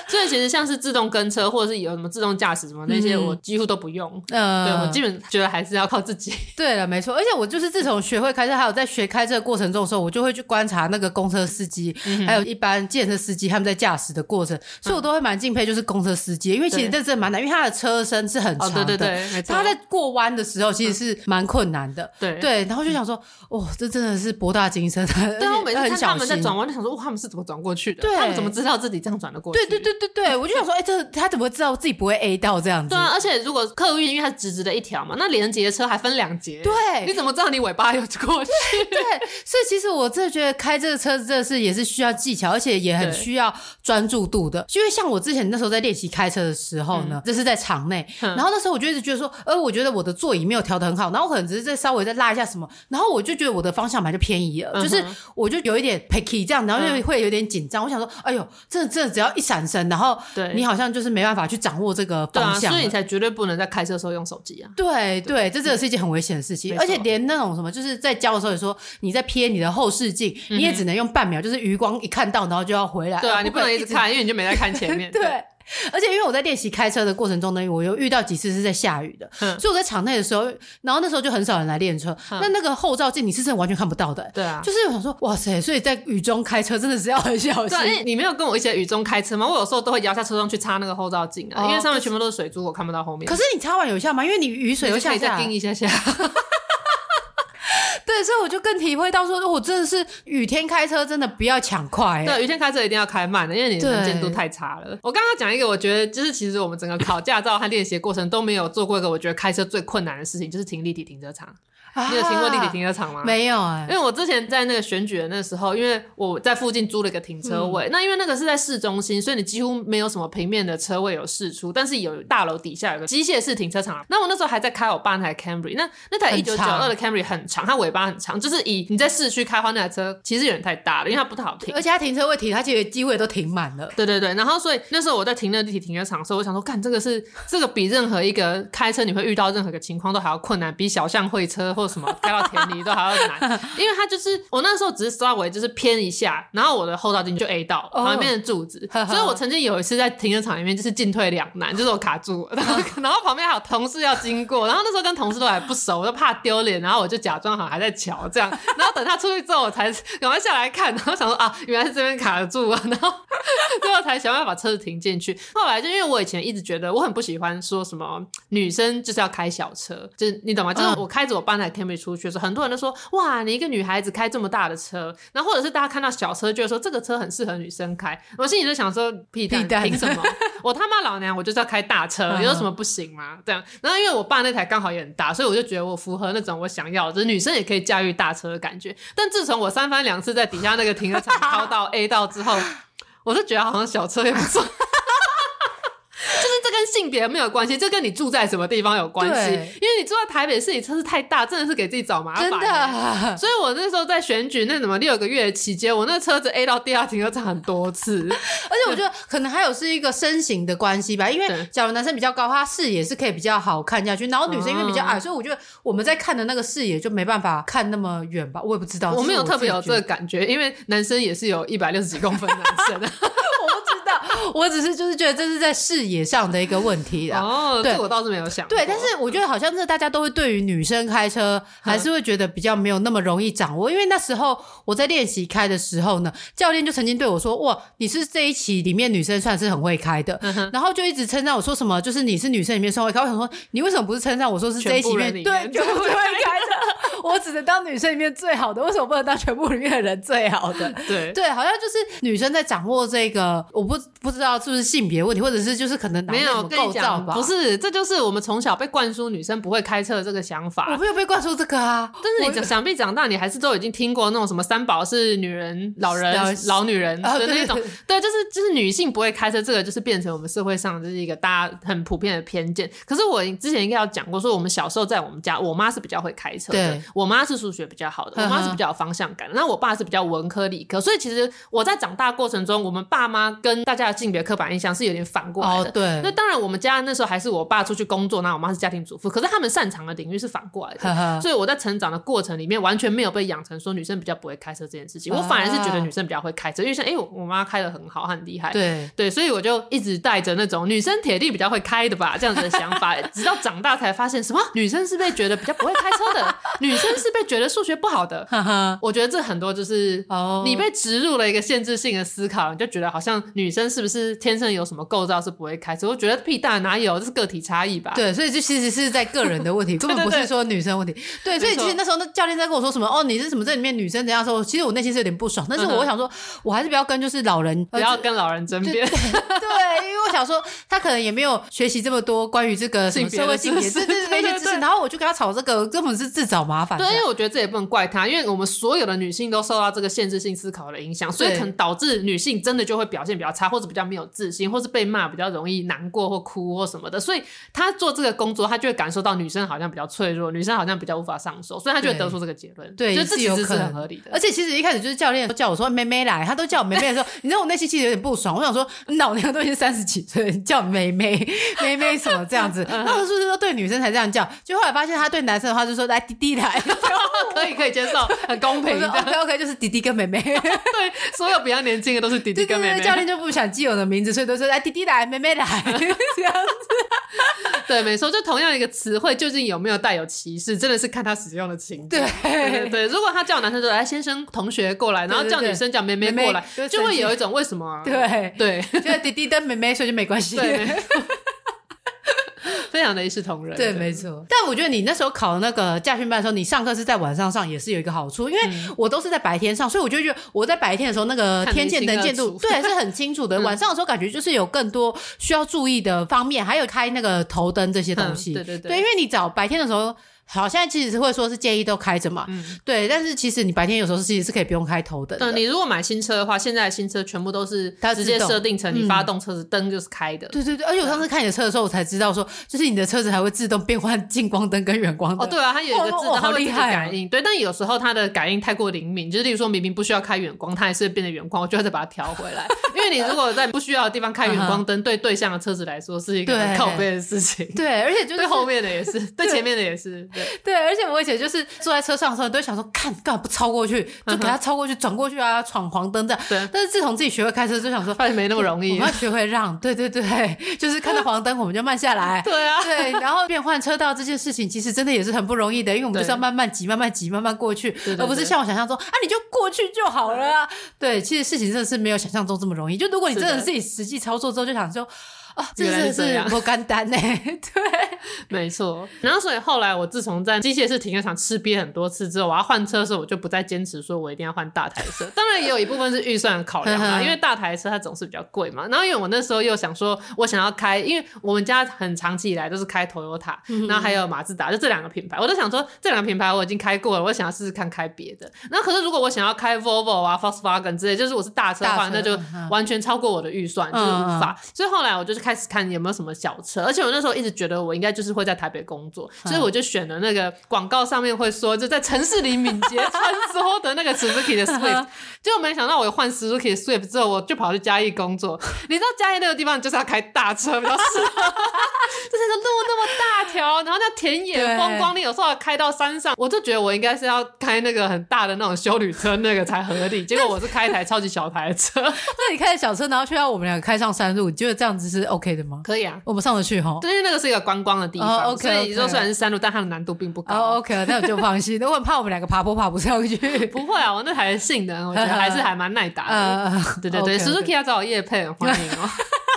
所以其实像是自动跟车或者是有什么自动驾驶什么那些，我几乎都不用。嗯，对，我基本觉得还是要靠自己。对了，没错，而且我就是自从学会开车，还有在学开车的过程中的时候，我就会去观察那个公车司机，还有一般计程车司机他们在驾驶的过程，所以我都会蛮敬佩，就是公车司机，因为其实这真的蛮难，因为他的车身是很长的，对对对，他在过弯的时候其实是蛮困难的。对对，然后就想说，哦，这真的是博大精深。对。啊，我每次 看他们在转弯，就想说，哇，他们是怎么转过去的？对，他们怎么知道自己这样转的过去？对对对对对，我就想说，哎，这他怎么知道自己不会 A 到这样子？对啊，而且如果客运因为它直直的一条嘛，那连接的车还分两节，对，你怎么知道你尾巴有过去？对，所以其实我真的觉得开这个车子真的是也是需要技巧，而且也很需要专注度的。因为像我之前那时候在练习开车的时候呢，这是在场内，然后那时候我就一直觉得说，呃，我觉得我的座椅没有调的很好，然后我可能只是再稍微再拉一下什么，然后我就觉得我的方向盘就偏移了，就是我就有一点 picky 这样，然后就会有点紧张。我想说，哎呦，这这只要一闪身，然后你好像就是没办法去掌握这个方向，所以你才绝对不能在开车的时候用手机啊。对对，这真的是一件很危险的事情，而且连那种什么，就是在教的时候也说，你在瞥你的后视镜，你也只能用半秒，就是余光一看到，然后就要回来。对啊，你不能一直看，因为你就没在看前面。对。而且因为我在练习开车的过程中呢，我又遇到几次是在下雨的，嗯、所以我在场内的时候，然后那时候就很少人来练车，嗯、那那个后照镜你是真的完全看不到的。对啊，就是我想说，哇塞，所以在雨中开车真的是要很小心。对，你没有跟我一起在雨中开车吗？我有时候都会摇下车窗去擦那个后照镜啊，哦、因为上面全部都是水珠，我看不到后面。可是你擦完有效吗？因为你雨水就下下，再叮一下下。对，所以我就更体会到说，我真的是雨天开车真的不要抢快。对，雨天开车一定要开慢的，因为你的能见度太差了。我刚刚讲一个，我觉得就是其实我们整个考驾照和练习过程都没有做过一个我觉得开车最困难的事情，就是停立体停车场。你有停过立体停车场吗？啊、没有哎、欸，因为我之前在那个选举的那时候，因为我在附近租了一个停车位，嗯、那因为那个是在市中心，所以你几乎没有什么平面的车位有试出，但是有大楼底下有个机械式停车场。那我那时候还在开我爸那台 Camry，那那台一九九二的 Camry 很长，它尾巴很长，就是以你在市区开的话，那台车其实有点太大了，因为它不太好停，而且它停车位停，它其实机会都停满了。对对对，然后所以那时候我在停那个立体停车场的时候，我想说，干这个是这个比任何一个开车你会遇到任何一个情况都还要困难，比小巷会车或什么 开到田。里都还要难，因为他就是我那时候只是稍微就是偏一下，然后我的后照镜就 A 到旁边的柱子，哦、所以我曾经有一次在停车场里面就是进退两难，就是我卡住了，然后然后旁边还有同事要经过，然后那时候跟同事都还不熟，我就怕丢脸，然后我就假装好像还在瞧这样，然后等他出去之后，我才赶快下来看，然后想说啊，原来是这边卡得住啊，然后最后才想办法把车子停进去。后来就因为我以前一直觉得我很不喜欢说什么女生就是要开小车，就是你懂吗？就是我开着我爸那台 Camry 出去的时候，很多人都说哇，你一个女孩子开这么大的车，然后或者是大家看到小车，就会说这个车很适合女生开。我心里就想说，屁蛋，凭什么？我他妈老娘我就是要开大车，有什么不行吗？这样。然后因为我爸那台刚好也很大，所以我就觉得我符合那种我想要，就是女生也可以驾驭大车的感觉。但自从我三番两次在底下那个停车场掏到 A 道之后，我就觉得好像小车也不错。跟性别没有关系，这跟你住在什么地方有关系。因为你住在台北市，你车子太大，真的是给自己找麻烦。真的，所以我那时候在选举那什么六个月的期间，我那车子 A 到第二停车场很多次。而且我觉得可能还有是一个身形的关系吧，因为假如男生比较高，他视野是可以比较好看下去，然后女生因为比较矮，嗯、所以我觉得我们在看的那个视野就没办法看那么远吧。我也不知道，我没有特别有这个感觉，因为男生也是有一百六十几公分的男生。我不知道，我只是就是觉得这是在视野上的一个问题啦。哦，对，我倒是没有想。对，但是我觉得好像是大家都会对于女生开车还是会觉得比较没有那么容易掌握。因为那时候我在练习开的时候呢，教练就曾经对我说：“哇，你是这一期里面女生算是很会开的。”然后就一直称赞我说什么，就是你是女生里面算会开。我想说，你为什么不是称赞我说是这一期里面对 全部会开的？我只能当女生里面最好的，为什么不能当全部里面的人最好的？对对，好像就是女生在掌握这个，我不不知道是不是性别问题，或者是就是可能没有构造吧？不是，这就是我们从小被灌输女生不会开车的这个想法。我没有被灌输这个啊，但是你想必长大，你还是都已经听过那种什么三宝是女人、老人、老女人的那种。对，就是就是女性不会开车，这个就是变成我们社会上就是一个大家很普遍的偏见。可是我之前应该要讲过，说我们小时候在我们家，我妈是比较会开车的，我妈是数学比较好的，我妈是比较有方向感的，那我爸是比较文科理科，所以其实我在长大过程中，我们爸妈跟大家的性别刻板印象是有点反过来的。哦、对，那当然，我们家那时候还是我爸出去工作，那我妈是家庭主妇。可是他们擅长的领域是反过来的，呵呵，所以我在成长的过程里面完全没有被养成说女生比较不会开车这件事情。我反而是觉得女生比较会开车，因为像哎、欸，我妈开的很好，很厉害。对对，所以我就一直带着那种女生铁定比较会开的吧这样子的想法，直到长大才发现什么女生是被觉得比较不会开车的，女生是被觉得数学不好的。我觉得这很多就是哦，你被植入了一个限制性的思考，你就觉得好像女生是不是天生有什么构造是不会开车？我觉得屁大哪有，这是个体差异吧？对，所以这其实是在个人的问题，根本不是说女生问题。对，所以其实那时候那教练在跟我说什么哦，你是什么这里面女生怎样说？其实我内心是有点不爽，但是我想说，我还是不要跟就是老人不要跟老人争辩。对，因为我想说他可能也没有学习这么多关于这个社会性别，对对对，一些知识，然后我就跟他吵这个，根本是自找麻烦。对，因为我觉得这也不能怪他，因为我们所有的女性都受到这个限制性思考的影响，所以可能导致女性真的就会表现比较差，或者比较没有自信，或是被骂比较容易难过或哭或什么的。所以他做这个工作，他就会感受到女生好像比较脆弱，女生好像比较无法上手，所以他就会得出这个结论。对，就这其实是很合理的。而且其实一开始就是教练都叫我说妹妹来，他都叫我妹妹的时候，你知道我内心其实有点不爽。我想说，老娘都已经三十几岁，叫妹妹 妹妹什么这样子？那我是不是说对女生才这样叫？就后来发现他对男生的话就说来弟弟来，可以可以接受，很公平。OK OK，就是弟弟跟妹妹。对，所有比较年轻的都是弟弟跟妹妹。教练就不想记我的名字，所以都说来弟弟来，妹妹来 这样子。对，没错，就同样一个词汇，究竟有没有带有歧视，真的是看他使用的情境。对对，如果他叫男生说哎先生同学过来，然后叫女生叫妹妹过来，就会有一种为什么、啊？对对，就弟弟跟妹妹所以就没关系。对非常的一视同仁，对，没错。但我觉得你那时候考那个驾训班的时候，你上课是在晚上上，也是有一个好处，因为我都是在白天上，所以我就觉得我在白天的时候那个天线能见度，对，是很清楚的。晚上的时候感觉就是有更多需要注意的方面，还有开那个头灯这些东西。对对对，对，因为你早白天的时候。好，现在其实是会说是建议都开着嘛，嗯，对，但是其实你白天有时候是其实是可以不用开头的。对，你如果买新车的话，现在的新车全部都是它直接设定成你发动车子灯就是开的。对对对，而且我上次看你的车的时候，我才知道说，就是你的车子还会自动变换近光灯跟远光灯。哦，对啊，它有一个自动，它会自己感应。对，但有时候它的感应太过灵敏，就是例如说明明不需要开远光，它还是会变得远光，我就要再把它调回来。因为你如果在不需要的地方开远光灯，对对向的车子来说是一个很靠背的事情。对，而且就是对后面的也是，对前面的也是。对对，而且我。以前就是坐在车上的时候，都想说，看干嘛不超过去，就给他超过去，转过去啊，闯黄灯这样。对。但是自从自己学会开车，就想说，发现没那么容易。我们要学会让，对对对，就是看到黄灯我们就慢下来。对啊。对，然后变换车道这件事情，其实真的也是很不容易的，因为我们就是要慢慢挤、慢慢挤、慢慢过去，而不是像我想象中啊，你就过去就好了啊。对，其实事情真的是没有想象中这么容易。就如果你真的自己实际操作之后，就想说。哦，真的是不简单呢。对，没错。然后所以后来我自从在机械式停车场吃瘪很多次之后，我要换车的时候，我就不再坚持说我一定要换大台车。当然也有一部分是预算的考量嘛，因为大台车它总是比较贵嘛。然后因为我那时候又想说，我想要开，因为我们家很长期以来都是开 Toyota，然后还有马自达，就这两个品牌。我都想说这两个品牌我已经开过了，我想要试试看开别的。那可是如果我想要开 Volvo 啊、Volkswagen 之类，就是我是大车的话，那就完全超过我的预算，就是无法。所以后来我就是开始看有没有什么。小车？而且我那时候一直觉得我应该就是会在台北工作，所以我就选了那个广告上面会说就在城市里敏捷穿梭的那个 Suzuki 的 Swift。结果没想到我换 Suzuki Swift 之后，我就跑去嘉义工作。你知道嘉义那个地方就是要开大车比较适合，就是个路那么大条，然后那田野风光，你有时候要开到山上，我就觉得我应该是要开那个很大的那种修旅车，那个才合理。结果我是开一台超级小台的车。那你开的小车，然后却要我们两个开上山路，你觉得这样子是 OK 的吗？可以啊。我们上得去哈，对，因为那个是一个观光的地方，oh, okay, okay. 所以你说虽然是山路，但它的难度并不高。Oh, OK，那我就放心。我很怕我们两个爬坡爬不上去。不会啊，我那台性能我觉得还是还蛮耐打的。Uh, 对对对，Suzuki 要找我叶配，欢迎哦。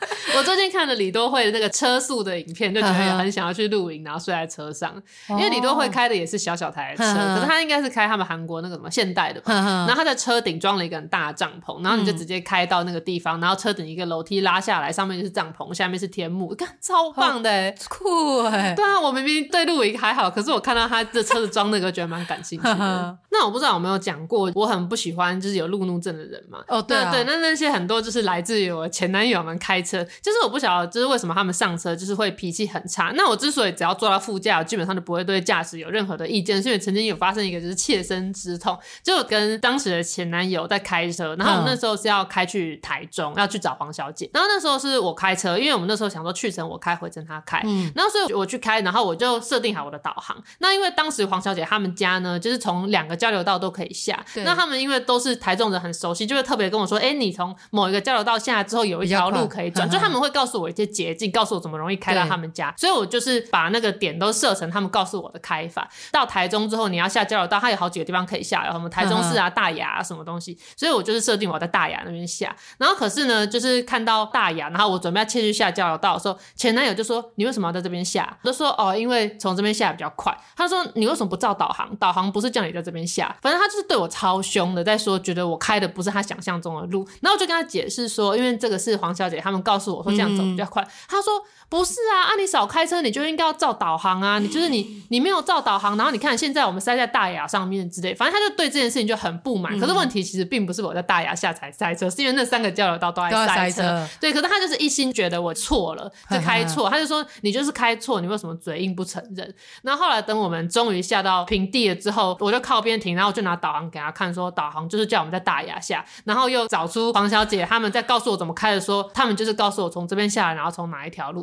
我最近看了李多慧的那个车速的影片，就觉得也很想要去露营，然后睡在车上。因为李多慧开的也是小小台的车，可是他应该是开他们韩国那个什么现代的吧。然后他在车顶装了一个很大的帐篷，然后你就直接开到那个地方，然后车顶一个楼梯拉下来，上面就是帐篷，下面是天幕，看超棒的、欸，酷哎、欸！对啊，我明明对露营还好，可是我看到他的车子装那个，觉得蛮感兴趣的。那我不知道有没有讲过，我很不喜欢就是有路怒症的人嘛。哦，对对，那那些很多就是来自于我前男友们开车，就是我不晓得，就是为什么他们上车就是会脾气很差。那我之所以只要坐到副驾，我基本上就不会对驾驶有任何的意见，是因为曾经有发生一个就是切身之痛，就跟当时的前男友在开车，然后我们那时候是要开去台中，要去找黄小姐，然后那时候是我开车，因为我们那时候想说去程我开，回程他开，嗯，然后所以我去开，然后我就设定好我的导航。那因为当时黄小姐他们家呢，就是从两个交流道都可以下，对那他们因为都是台中人，很熟悉，就会特别跟我说，哎，你从某一个交流道下来之后有一条路可以转，就他。们会告诉我一些捷径，告诉我怎么容易开到他们家，所以我就是把那个点都设成他们告诉我的开法。到台中之后，你要下交流道，它有好几个地方可以下，然后什么台中市啊、大雅啊什么东西，所以我就是设定我在大雅那边下。然后可是呢，就是看到大雅，然后我准备要切去下交流道的时候，前男友就说：“你为什么要在这边下？”我就说：“哦，因为从这边下比较快。”他说：“你为什么不照导航？导航不是叫你在这边下？”反正他就是对我超凶的，在说觉得我开的不是他想象中的路。然后我就跟他解释说：“因为这个是黄小姐他们告诉我说这样走比较快。嗯”他说。不是啊，啊你少开车，你就应该要照导航啊！你就是你，你没有照导航，然后你看现在我们塞在大雅上面之类，反正他就对这件事情就很不满。嗯、可是问题其实并不是我在大雅下才塞车，是因为那三个交流道都在塞车。对，可是他就是一心觉得我错了，就开错，他就说你就是开错，你为什么嘴硬不承认？然后后来等我们终于下到平地了之后，我就靠边停，然后我就拿导航给他看，说导航就是叫我们在大雅下，然后又找出黄小姐他们在告诉我怎么开的，说他们就是告诉我从这边下来，然后从哪一条路，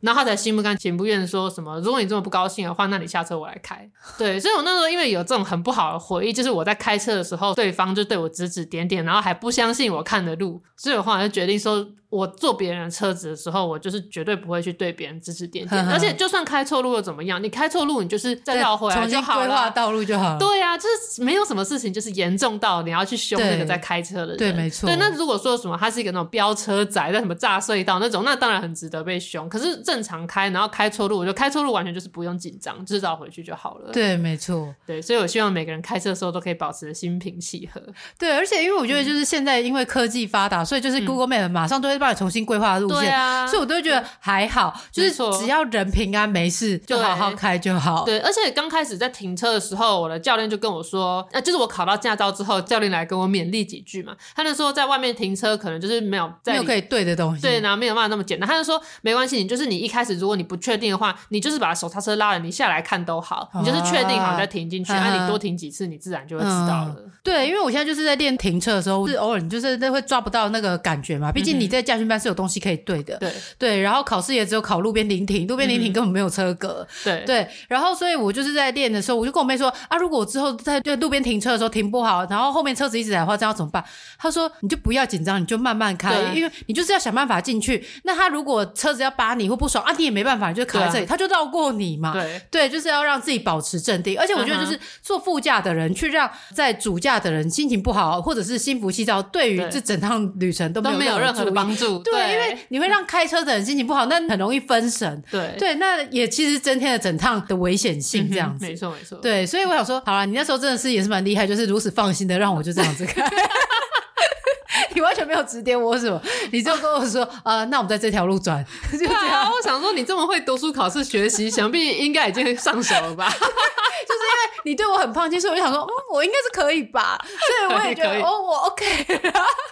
然后他才。心不甘情不愿说什么？如果你这么不高兴的话，那你下车我来开。对，所以我那时候因为有这种很不好的回忆，就是我在开车的时候，对方就对我指指点点，然后还不相信我看的路，所以我后来就决定说。我坐别人的车子的时候，我就是绝对不会去对别人指指点点，而且就算开错路又怎么样？你开错路，你就是再绕回来就好了，规划道路就好了。对呀、啊，就是没有什么事情，就是严重到你要去凶那个在开车的人。对，对，没错。对，那如果说什么他是一个那种飙车仔，在什么炸隧道那种，那当然很值得被凶。可是正常开，然后开错路，我就开错路完全就是不用紧张，制造回去就好了。对，没错。对，所以我希望每个人开车的时候都可以保持心平气和。对，而且因为我觉得就是现在因为科技发达，嗯、所以就是 Google Map 马上都会帮你重新规划。路线，啊、所以我都会觉得还好，就是只要人平安没事，就好好开就好。对，而且刚开始在停车的时候，我的教练就跟我说，呃，就是我考到驾照之后，教练来跟我勉励几句嘛。他就说，在外面停车可能就是没有在没有可以对的东西，对，然后没有办法那么简单。他就说，没关系，你就是你一开始如果你不确定的话，你就是把手刹车拉了，你下来看都好，你就是确定好再停进去，那、啊啊、你多停几次，你自然就会知道了。嗯、对，因为我现在就是在练停车的时候，是偶尔你就是那会抓不到那个感觉嘛。毕竟你在驾训班是有东西可以对的。对。对，然后考试也只有考路边临停，路边临停根本没有车格。嗯、对对，然后所以我就是在练的时候，我就跟我妹说啊，如果我之后在就路边停车的时候停不好，然后后面车子一直来的话，这样要怎么办？她说你就不要紧张，你就慢慢开，对因为你就是要想办法进去。那他如果车子要扒你或不爽啊，你也没办法，你就卡在这里，啊、他就绕过你嘛。对对，就是要让自己保持镇定。而且我觉得就是坐副驾的人去让在主驾的人心情不好，或者是心浮气躁，对于这整趟旅程都没有任何的帮助。对，对。因为你会让开车的人心情不好，那很容易分神，对。对，那也其实增添了整趟的危险性，这样子，没错没错，对，所以我想说，好了，你那时候真的是也是蛮厉害，就是如此放心的让我就这样子开。你完全没有指点我什么，你就跟我说，呃，那我们在这条路转，就这样。啊、我想说，你这么会读书考试学习，想必应该已经上手了吧？就是因为你对我很放心，所以我就想说，嗯，我应该是可以吧？所以我也觉得，哦，我 OK，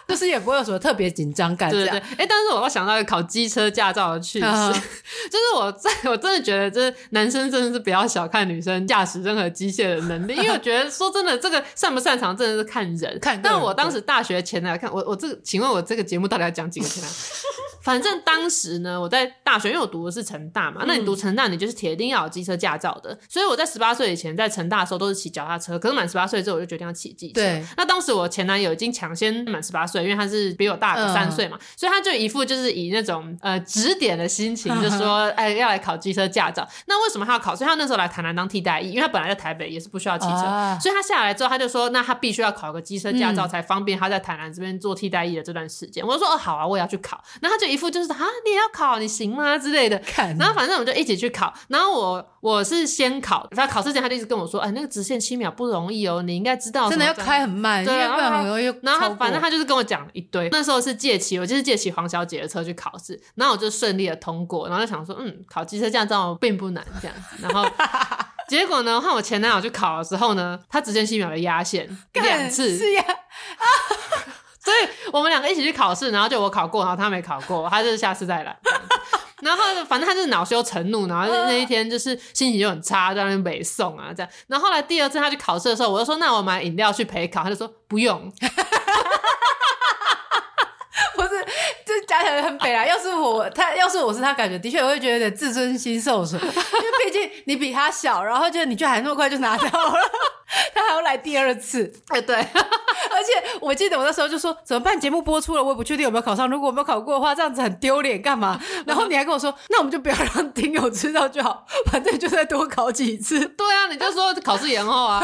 就是也不会有什么特别紧张感。对对对，哎、欸，但是我又想到一个考机车驾照的趣事，嗯、就是我在我真的觉得，就是男生真的是不要小看女生驾驶任何机械的能力，因为我觉得说真的，这个擅不擅长真的是看人。看，但我当时大学前来看我。我这个，请问我这个节目到底要讲几个天啊？反正当时呢，我在大学，因为我读的是成大嘛，嗯、那你读成大，你就是铁定要有机车驾照的。所以我在十八岁以前，在成大的时候都是骑脚踏车。可是满十八岁之后，我就决定要骑机车。对。那当时我前男友已经抢先满十八岁，因为他是比我大个三岁嘛，嗯、所以他就一副就是以那种呃指点的心情，就说哎要来考机车驾照。那为什么他要考？所以他那时候来台南当替代役，因为他本来在台北也是不需要汽车，啊、所以他下来之后他就说，那他必须要考个机车驾照，才方便他在台南这边做替代役的这段时间。嗯、我就说哦好啊，我也要去考。那他就一副就是啊你也。要考你行吗之类的，然后反正我们就一起去考。然后我我是先考，他考试前他就一直跟我说：“哎，那个直线七秒不容易哦，你应该知道。”真的要开很慢，对，要不然很容易。然后他反正他就是跟我讲一堆。那时候是借骑，我就是借骑黄小姐的车去考试，然后我就顺利的通过。然后就想说，嗯，考机车驾照并不难这样子。然后 结果呢，换我前男友去考的时候呢，他直线七秒的压线两次。是呀。所以我们两个一起去考试，然后就我考过，然后他没考过，他就是下次再来。然后反正他就是恼羞成怒，然后那一天就是心情就很差，在那边北宋啊这样。然后后来第二次他去考试的时候，我就说那我买饮料去陪考，他就说不用。不是，这讲起来很北啊。要是我他，要是我是他，感觉的确我会觉得有点自尊心受损，因为毕竟你比他小，然后就你就还那么快就拿到了。他还要来第二次，哎，对，而且且我记得我那时候就说怎么办？节目播出了，我也不确定有没有考上。如果我没有考过的话，这样子很丢脸，干嘛？然后你还跟我说，那我们就不要让听友知道就好，反正就再多考几次。对啊，你就说考试延后啊。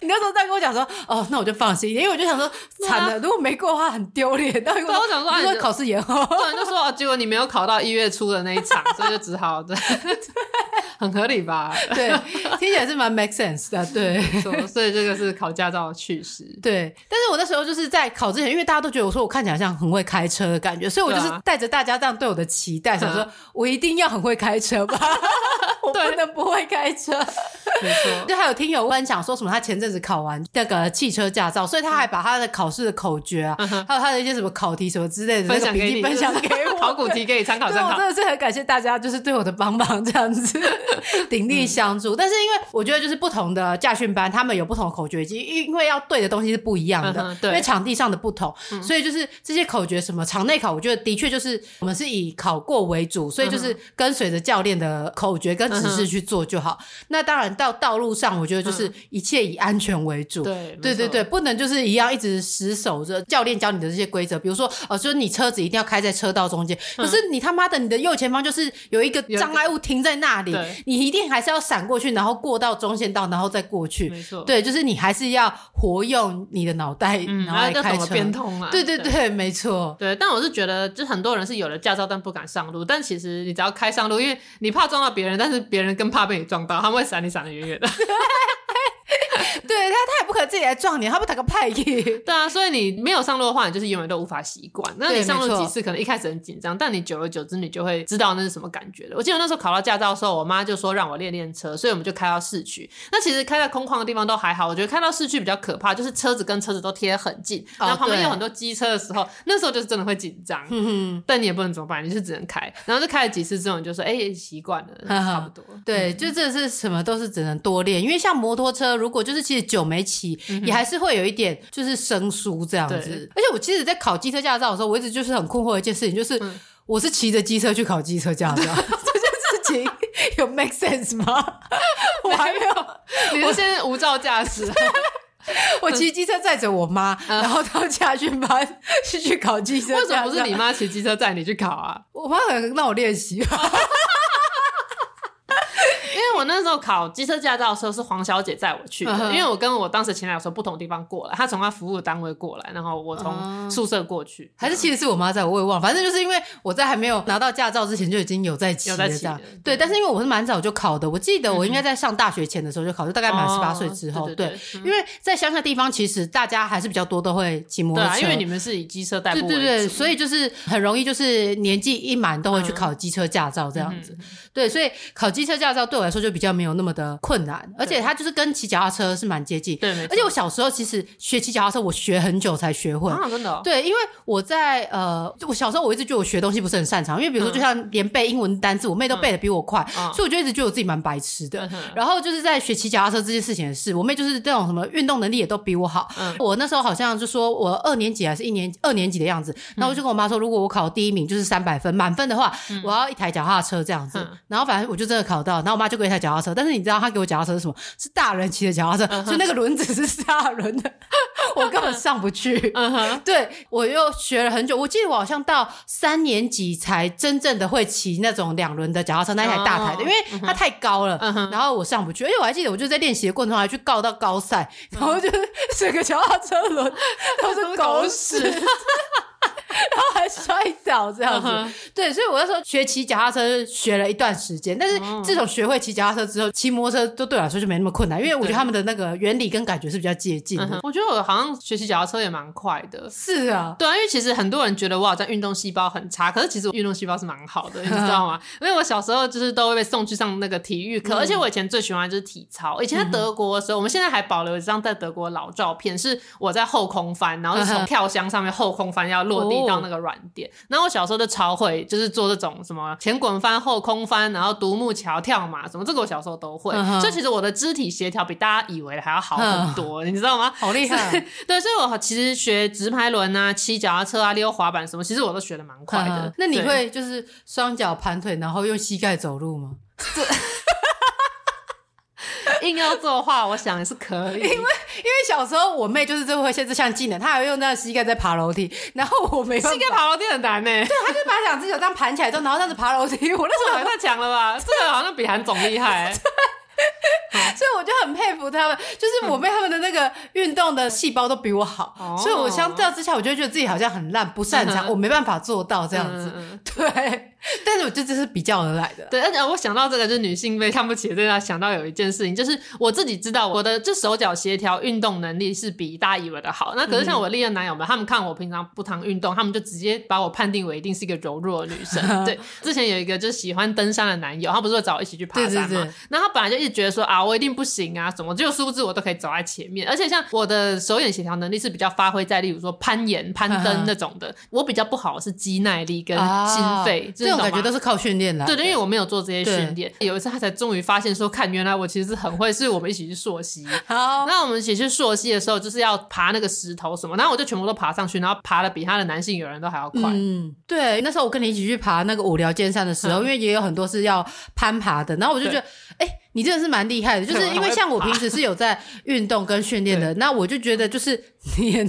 你那时候再跟我讲说，哦，那我就放心，因为我就想说，惨了，如果没过的话很丢脸。但，我想说，你说考试延后，不然就说，结果你没有考到一月初的那一场，所以就只好对，很合理吧？对，听起来是蛮 make sense 的，对。所以这个是考驾照的趣事。对，但是我那时候就是在考之前，因为大家都觉得我说我看起来像很会开车的感觉，所以我就是带着大家这样对我的期待，想说我一定要很会开车吧，我不能不会开车。没错，就还有听友分享说什么他前阵。子考完那个汽车驾照，所以他还把他的考试的口诀啊，嗯、还有他的一些什么考题什么之类的分享给你，分享给我，考古题可以参考参考。我真的是很感谢大家，就是对我的帮忙这样子鼎力相助。嗯、但是因为我觉得就是不同的驾训班，他们有不同的口诀，因因为要对的东西是不一样的，嗯、对，因为场地上的不同，嗯、所以就是这些口诀什么场内考，我觉得的确就是我们是以考过为主，所以就是跟随着教练的口诀跟指示去做就好。嗯、那当然到道路上，我觉得就是一切以安全为主，对对对对，不能就是一样一直死守着教练教你的这些规则，比如说哦，就是你车子一定要开在车道中间，可是你他妈的你的右前方就是有一个障碍物停在那里，你一定还是要闪过去，然后过到中线道，然后再过去，没错，对，就是你还是要活用你的脑袋，然后来开车，变通啊，对对对，没错，对。但我是觉得，就很多人是有了驾照但不敢上路，但其实你只要开上路，因为你怕撞到别人，但是别人更怕被你撞到，他们会闪你闪的远远的。对他，他也不可能自己来撞你，他不打个派气。对啊，所以你没有上路的话，你就是永远都无法习惯。那你上路几次，可能一开始很紧张，但你久而久之，你就会知道那是什么感觉了。我记得那时候考到驾照的时候，我妈就说让我练练车，所以我们就开到市区。那其实开在空旷的地方都还好，我觉得开到市区比较可怕，就是车子跟车子都贴很近，然后旁边有很多机车的时候，那时候就是真的会紧张。但你也不能怎么办，你是只能开。然后就开了几次之后，你就说哎，习惯了，差不多。对，就这是什么都是只能多练，因为像摩托车，如果就是其实久没骑。也还是会有一点，就是生疏这样子。而且我其实，在考机车驾照的时候，我一直就是很困惑的一件事情，就是我是骑着机车去考机车驾照，这件事情有 make sense 吗？我还没有，你是现在无照驾驶？我骑机车载着我妈，然后到家训班是去考机车。为什么不是你妈骑机车载你去考啊？我妈可能让我练习吧。我那时候考机车驾照的时候是黄小姐载我去的，因为我跟我当时前男友从不同地方过来，他从他服务单位过来，然后我从宿舍过去，还是其实是我妈载我，我也忘了，反正就是因为我在还没有拿到驾照之前就已经有在骑了，这样对。但是因为我是蛮早就考的，我记得我应该在上大学前的时候就考，就大概满十八岁之后，对。因为在乡下地方，其实大家还是比较多都会骑摩托车，因为你们是以机车代步，对对对，所以就是很容易就是年纪一满都会去考机车驾照这样子，对，所以考机车驾照对我来说就比较没有那么的困难，而且它就是跟骑脚踏车是蛮接近。对，而且我小时候其实学骑脚踏车，我学很久才学会。啊，真的？对，因为我在呃，我小时候我一直觉得我学东西不是很擅长，因为比如说就像连背英文单字，我妹都背的比我快，所以我就一直觉得我自己蛮白痴的。然后就是在学骑脚踏车这件事情的事，我妹就是这种什么运动能力也都比我好。我那时候好像就说我二年级还是一年二年级的样子，然后我就跟我妈说，如果我考第一名就是三百分满分的话，我要一台脚踏车这样子。然后反正我就真的考到，然后我妈就给我一台脚踏车，但是你知道他给我脚踏车是什么？是大人骑的脚踏车，所以那个轮子是大轮的，我根本上不去。对，我又学了很久，我记得我好像到三年级才真正的会骑那种两轮的脚踏车，那一台大台的，因为它太高了，然后我上不去。而且我还记得，我就在练习的过程中还去告到高赛，然后就是整个脚踏车轮 都是狗屎。然后还摔倒这样子，uh huh. 对，所以我那时候学骑脚踏车学了一段时间，但是自从学会骑脚踏车之后，骑摩托车都对我来说就没那么困难，因为我觉得他们的那个原理跟感觉是比较接近的。Uh huh. 我觉得我好像学习脚踏车也蛮快的。是啊，对啊，因为其实很多人觉得我好像运动细胞很差，可是其实我运动细胞是蛮好的，你知道吗？因为我小时候就是都会被送去上那个体育课，uh. 而且我以前最喜欢就是体操。以前在德国的时候，uh. 我们现在还保留一张在德国的老照片，是我在后空翻，然后是从跳箱上面后空翻要落地到那个软垫。Uh. 然后我小时候就超会，就是做这种什么前滚翻、后空翻，然后独木桥、跳马什么，这个我小时候都会。所以、uh. 其实我的肢体协调比大家以为的还要好很多，uh. 你知道吗？好厉害！对，所以我其实学直排轮啊、骑脚踏车啊、溜滑板什么，其实我都学的蛮快的。Uh. 那你会就是双脚盘腿，然后用膝盖走路吗？硬要做的话，我想也是可以。因为因为小时候我妹就是这会限这项技能，她还会用那个膝盖在爬楼梯，然后我没办法。膝盖爬楼梯很难呢。对，她就把两只脚这样盘起来之后，然后这样子爬楼梯。我那时候也太强了吧？这个好像比韩总厉害。所以我就很佩服他们，就是我妹他们的那个运动的细胞都比我好，嗯、所以我相较之下，我就觉得自己好像很烂，不擅长，嗯、我没办法做到这样子。嗯、对。但是我这只是比较而来的，对，而且我想到这个，就是女性被看不起，对他想到有一件事情，就是我自己知道我的这手脚协调运动能力是比大家以为的好。那可是像我历任男友们，他们看我平常不常运动，他们就直接把我判定为一定是一个柔弱的女生。对，之前有一个就是喜欢登山的男友，他不是说找我一起去爬山吗？对对对，那他本来就一直觉得说啊，我一定不行啊，什么，就殊不知我都可以走在前面。而且像我的手眼协调能力是比较发挥在，例如说攀岩、攀登 那种的。我比较不好是肌耐力跟心肺，这种感觉都是靠训练来，对对，因为我没有做这些训练。有一次他才终于发现说，看原来我其实是很会，是我们一起去溯溪。好，那我们一起去溯溪的时候，就是要爬那个石头什么，然后我就全部都爬上去，然后爬的比他的男性友人都还要快。嗯，对，那时候我跟你一起去爬那个五寮尖山的时候，因为也有很多是要攀爬的，然后我就觉得，哎，你真的是蛮厉害的，就是因为像我平时是有在运动跟训练的，那我就觉得就是 你。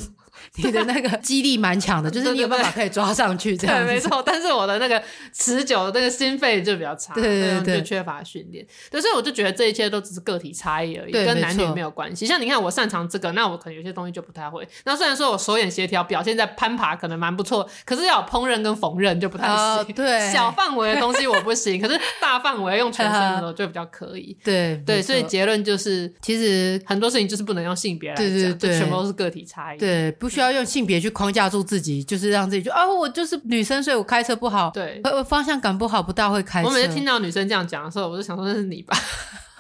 你的那个 肌力蛮强的，就是你有办法可以抓上去这样子。对，没错。但是我的那个持久的那个心肺就比较差，对对对，就缺乏训练。对，所以我就觉得这一切都只是个体差异而已，跟男女没有关系。像你看，我擅长这个，那我可能有些东西就不太会。那虽然说我手眼协调表现在攀爬可能蛮不错，可是要有烹饪跟缝纫就不太行。对，小范围的东西我不行，可是大范围用全身的时候就比较可以。对对，所以结论就是，其实很多事情就是不能用性别来讲，对，全部都是个体差异。对，不需。不要用性别去框架住自己，就是让自己就啊，我就是女生，所以我开车不好，对，我方向感不好，不大会开车。我每次听到女生这样讲的时候，我就想说那是你吧。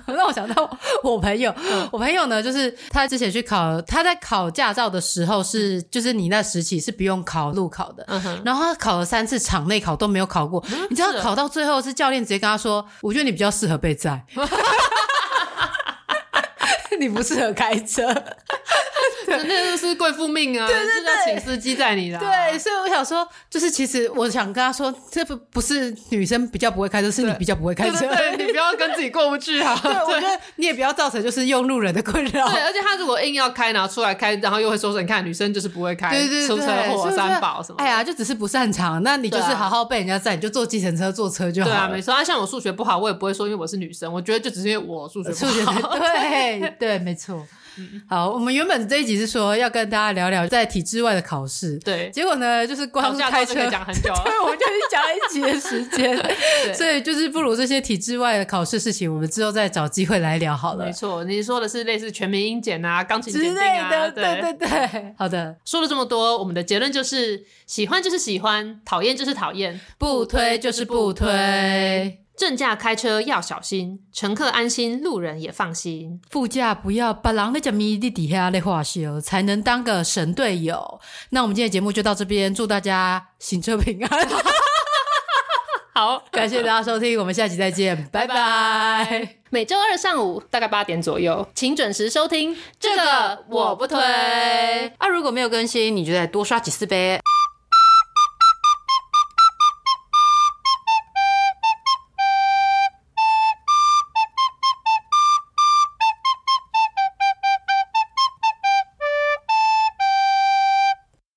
让 我想到我朋友，嗯、我朋友呢，就是他之前去考，他在考驾照的时候是，就是你那时期是不用考路考的，嗯、然后他考了三次场内考都没有考过，嗯、你知道考到最后是教练直接跟他说：“我觉得你比较适合被载，你不适合开车。” 那就是贵妇命啊！对对对，要请司机载你的。对，所以我想说，就是其实我想跟他说，这不不是女生比较不会开车，是你比较不会开车。对，你不要跟自己过不去啊！对，我觉得你也不要造成就是用路人的困扰。对，而且他如果硬要开，然后出来开，然后又会说说，你看女生就是不会开，对对对，出车祸、三宝什么。哎呀，就只是不擅长，那你就是好好被人家载，你就坐计程车、坐车就好。对啊，没错。啊，像我数学不好，我也不会说因为我是女生，我觉得就只是因为我数学不好。对 对，没错。好，我们原本这一集是说要跟大家聊聊在体制外的考试，对，结果呢就是光开车讲很久，对，我们就讲了一集的时间，所以就是不如这些体制外的考试事情，我们之后再找机会来聊好了。没错，你说的是类似全民英检啊、钢琴检定啊，对对对对。好的，说了这么多，我们的结论就是喜欢就是喜欢，讨厌就是讨厌，不推就是不推。正驾开车要小心，乘客安心，路人也放心。副驾不要把人在米的底下的话修，才能当个神队友。那我们今天的节目就到这边，祝大家行车平安。好，感谢大家收听，我们下期再见，拜拜。每周二上午大概八点左右，请准时收听。这个我不推。啊，如果没有更新，你就再多刷几次呗。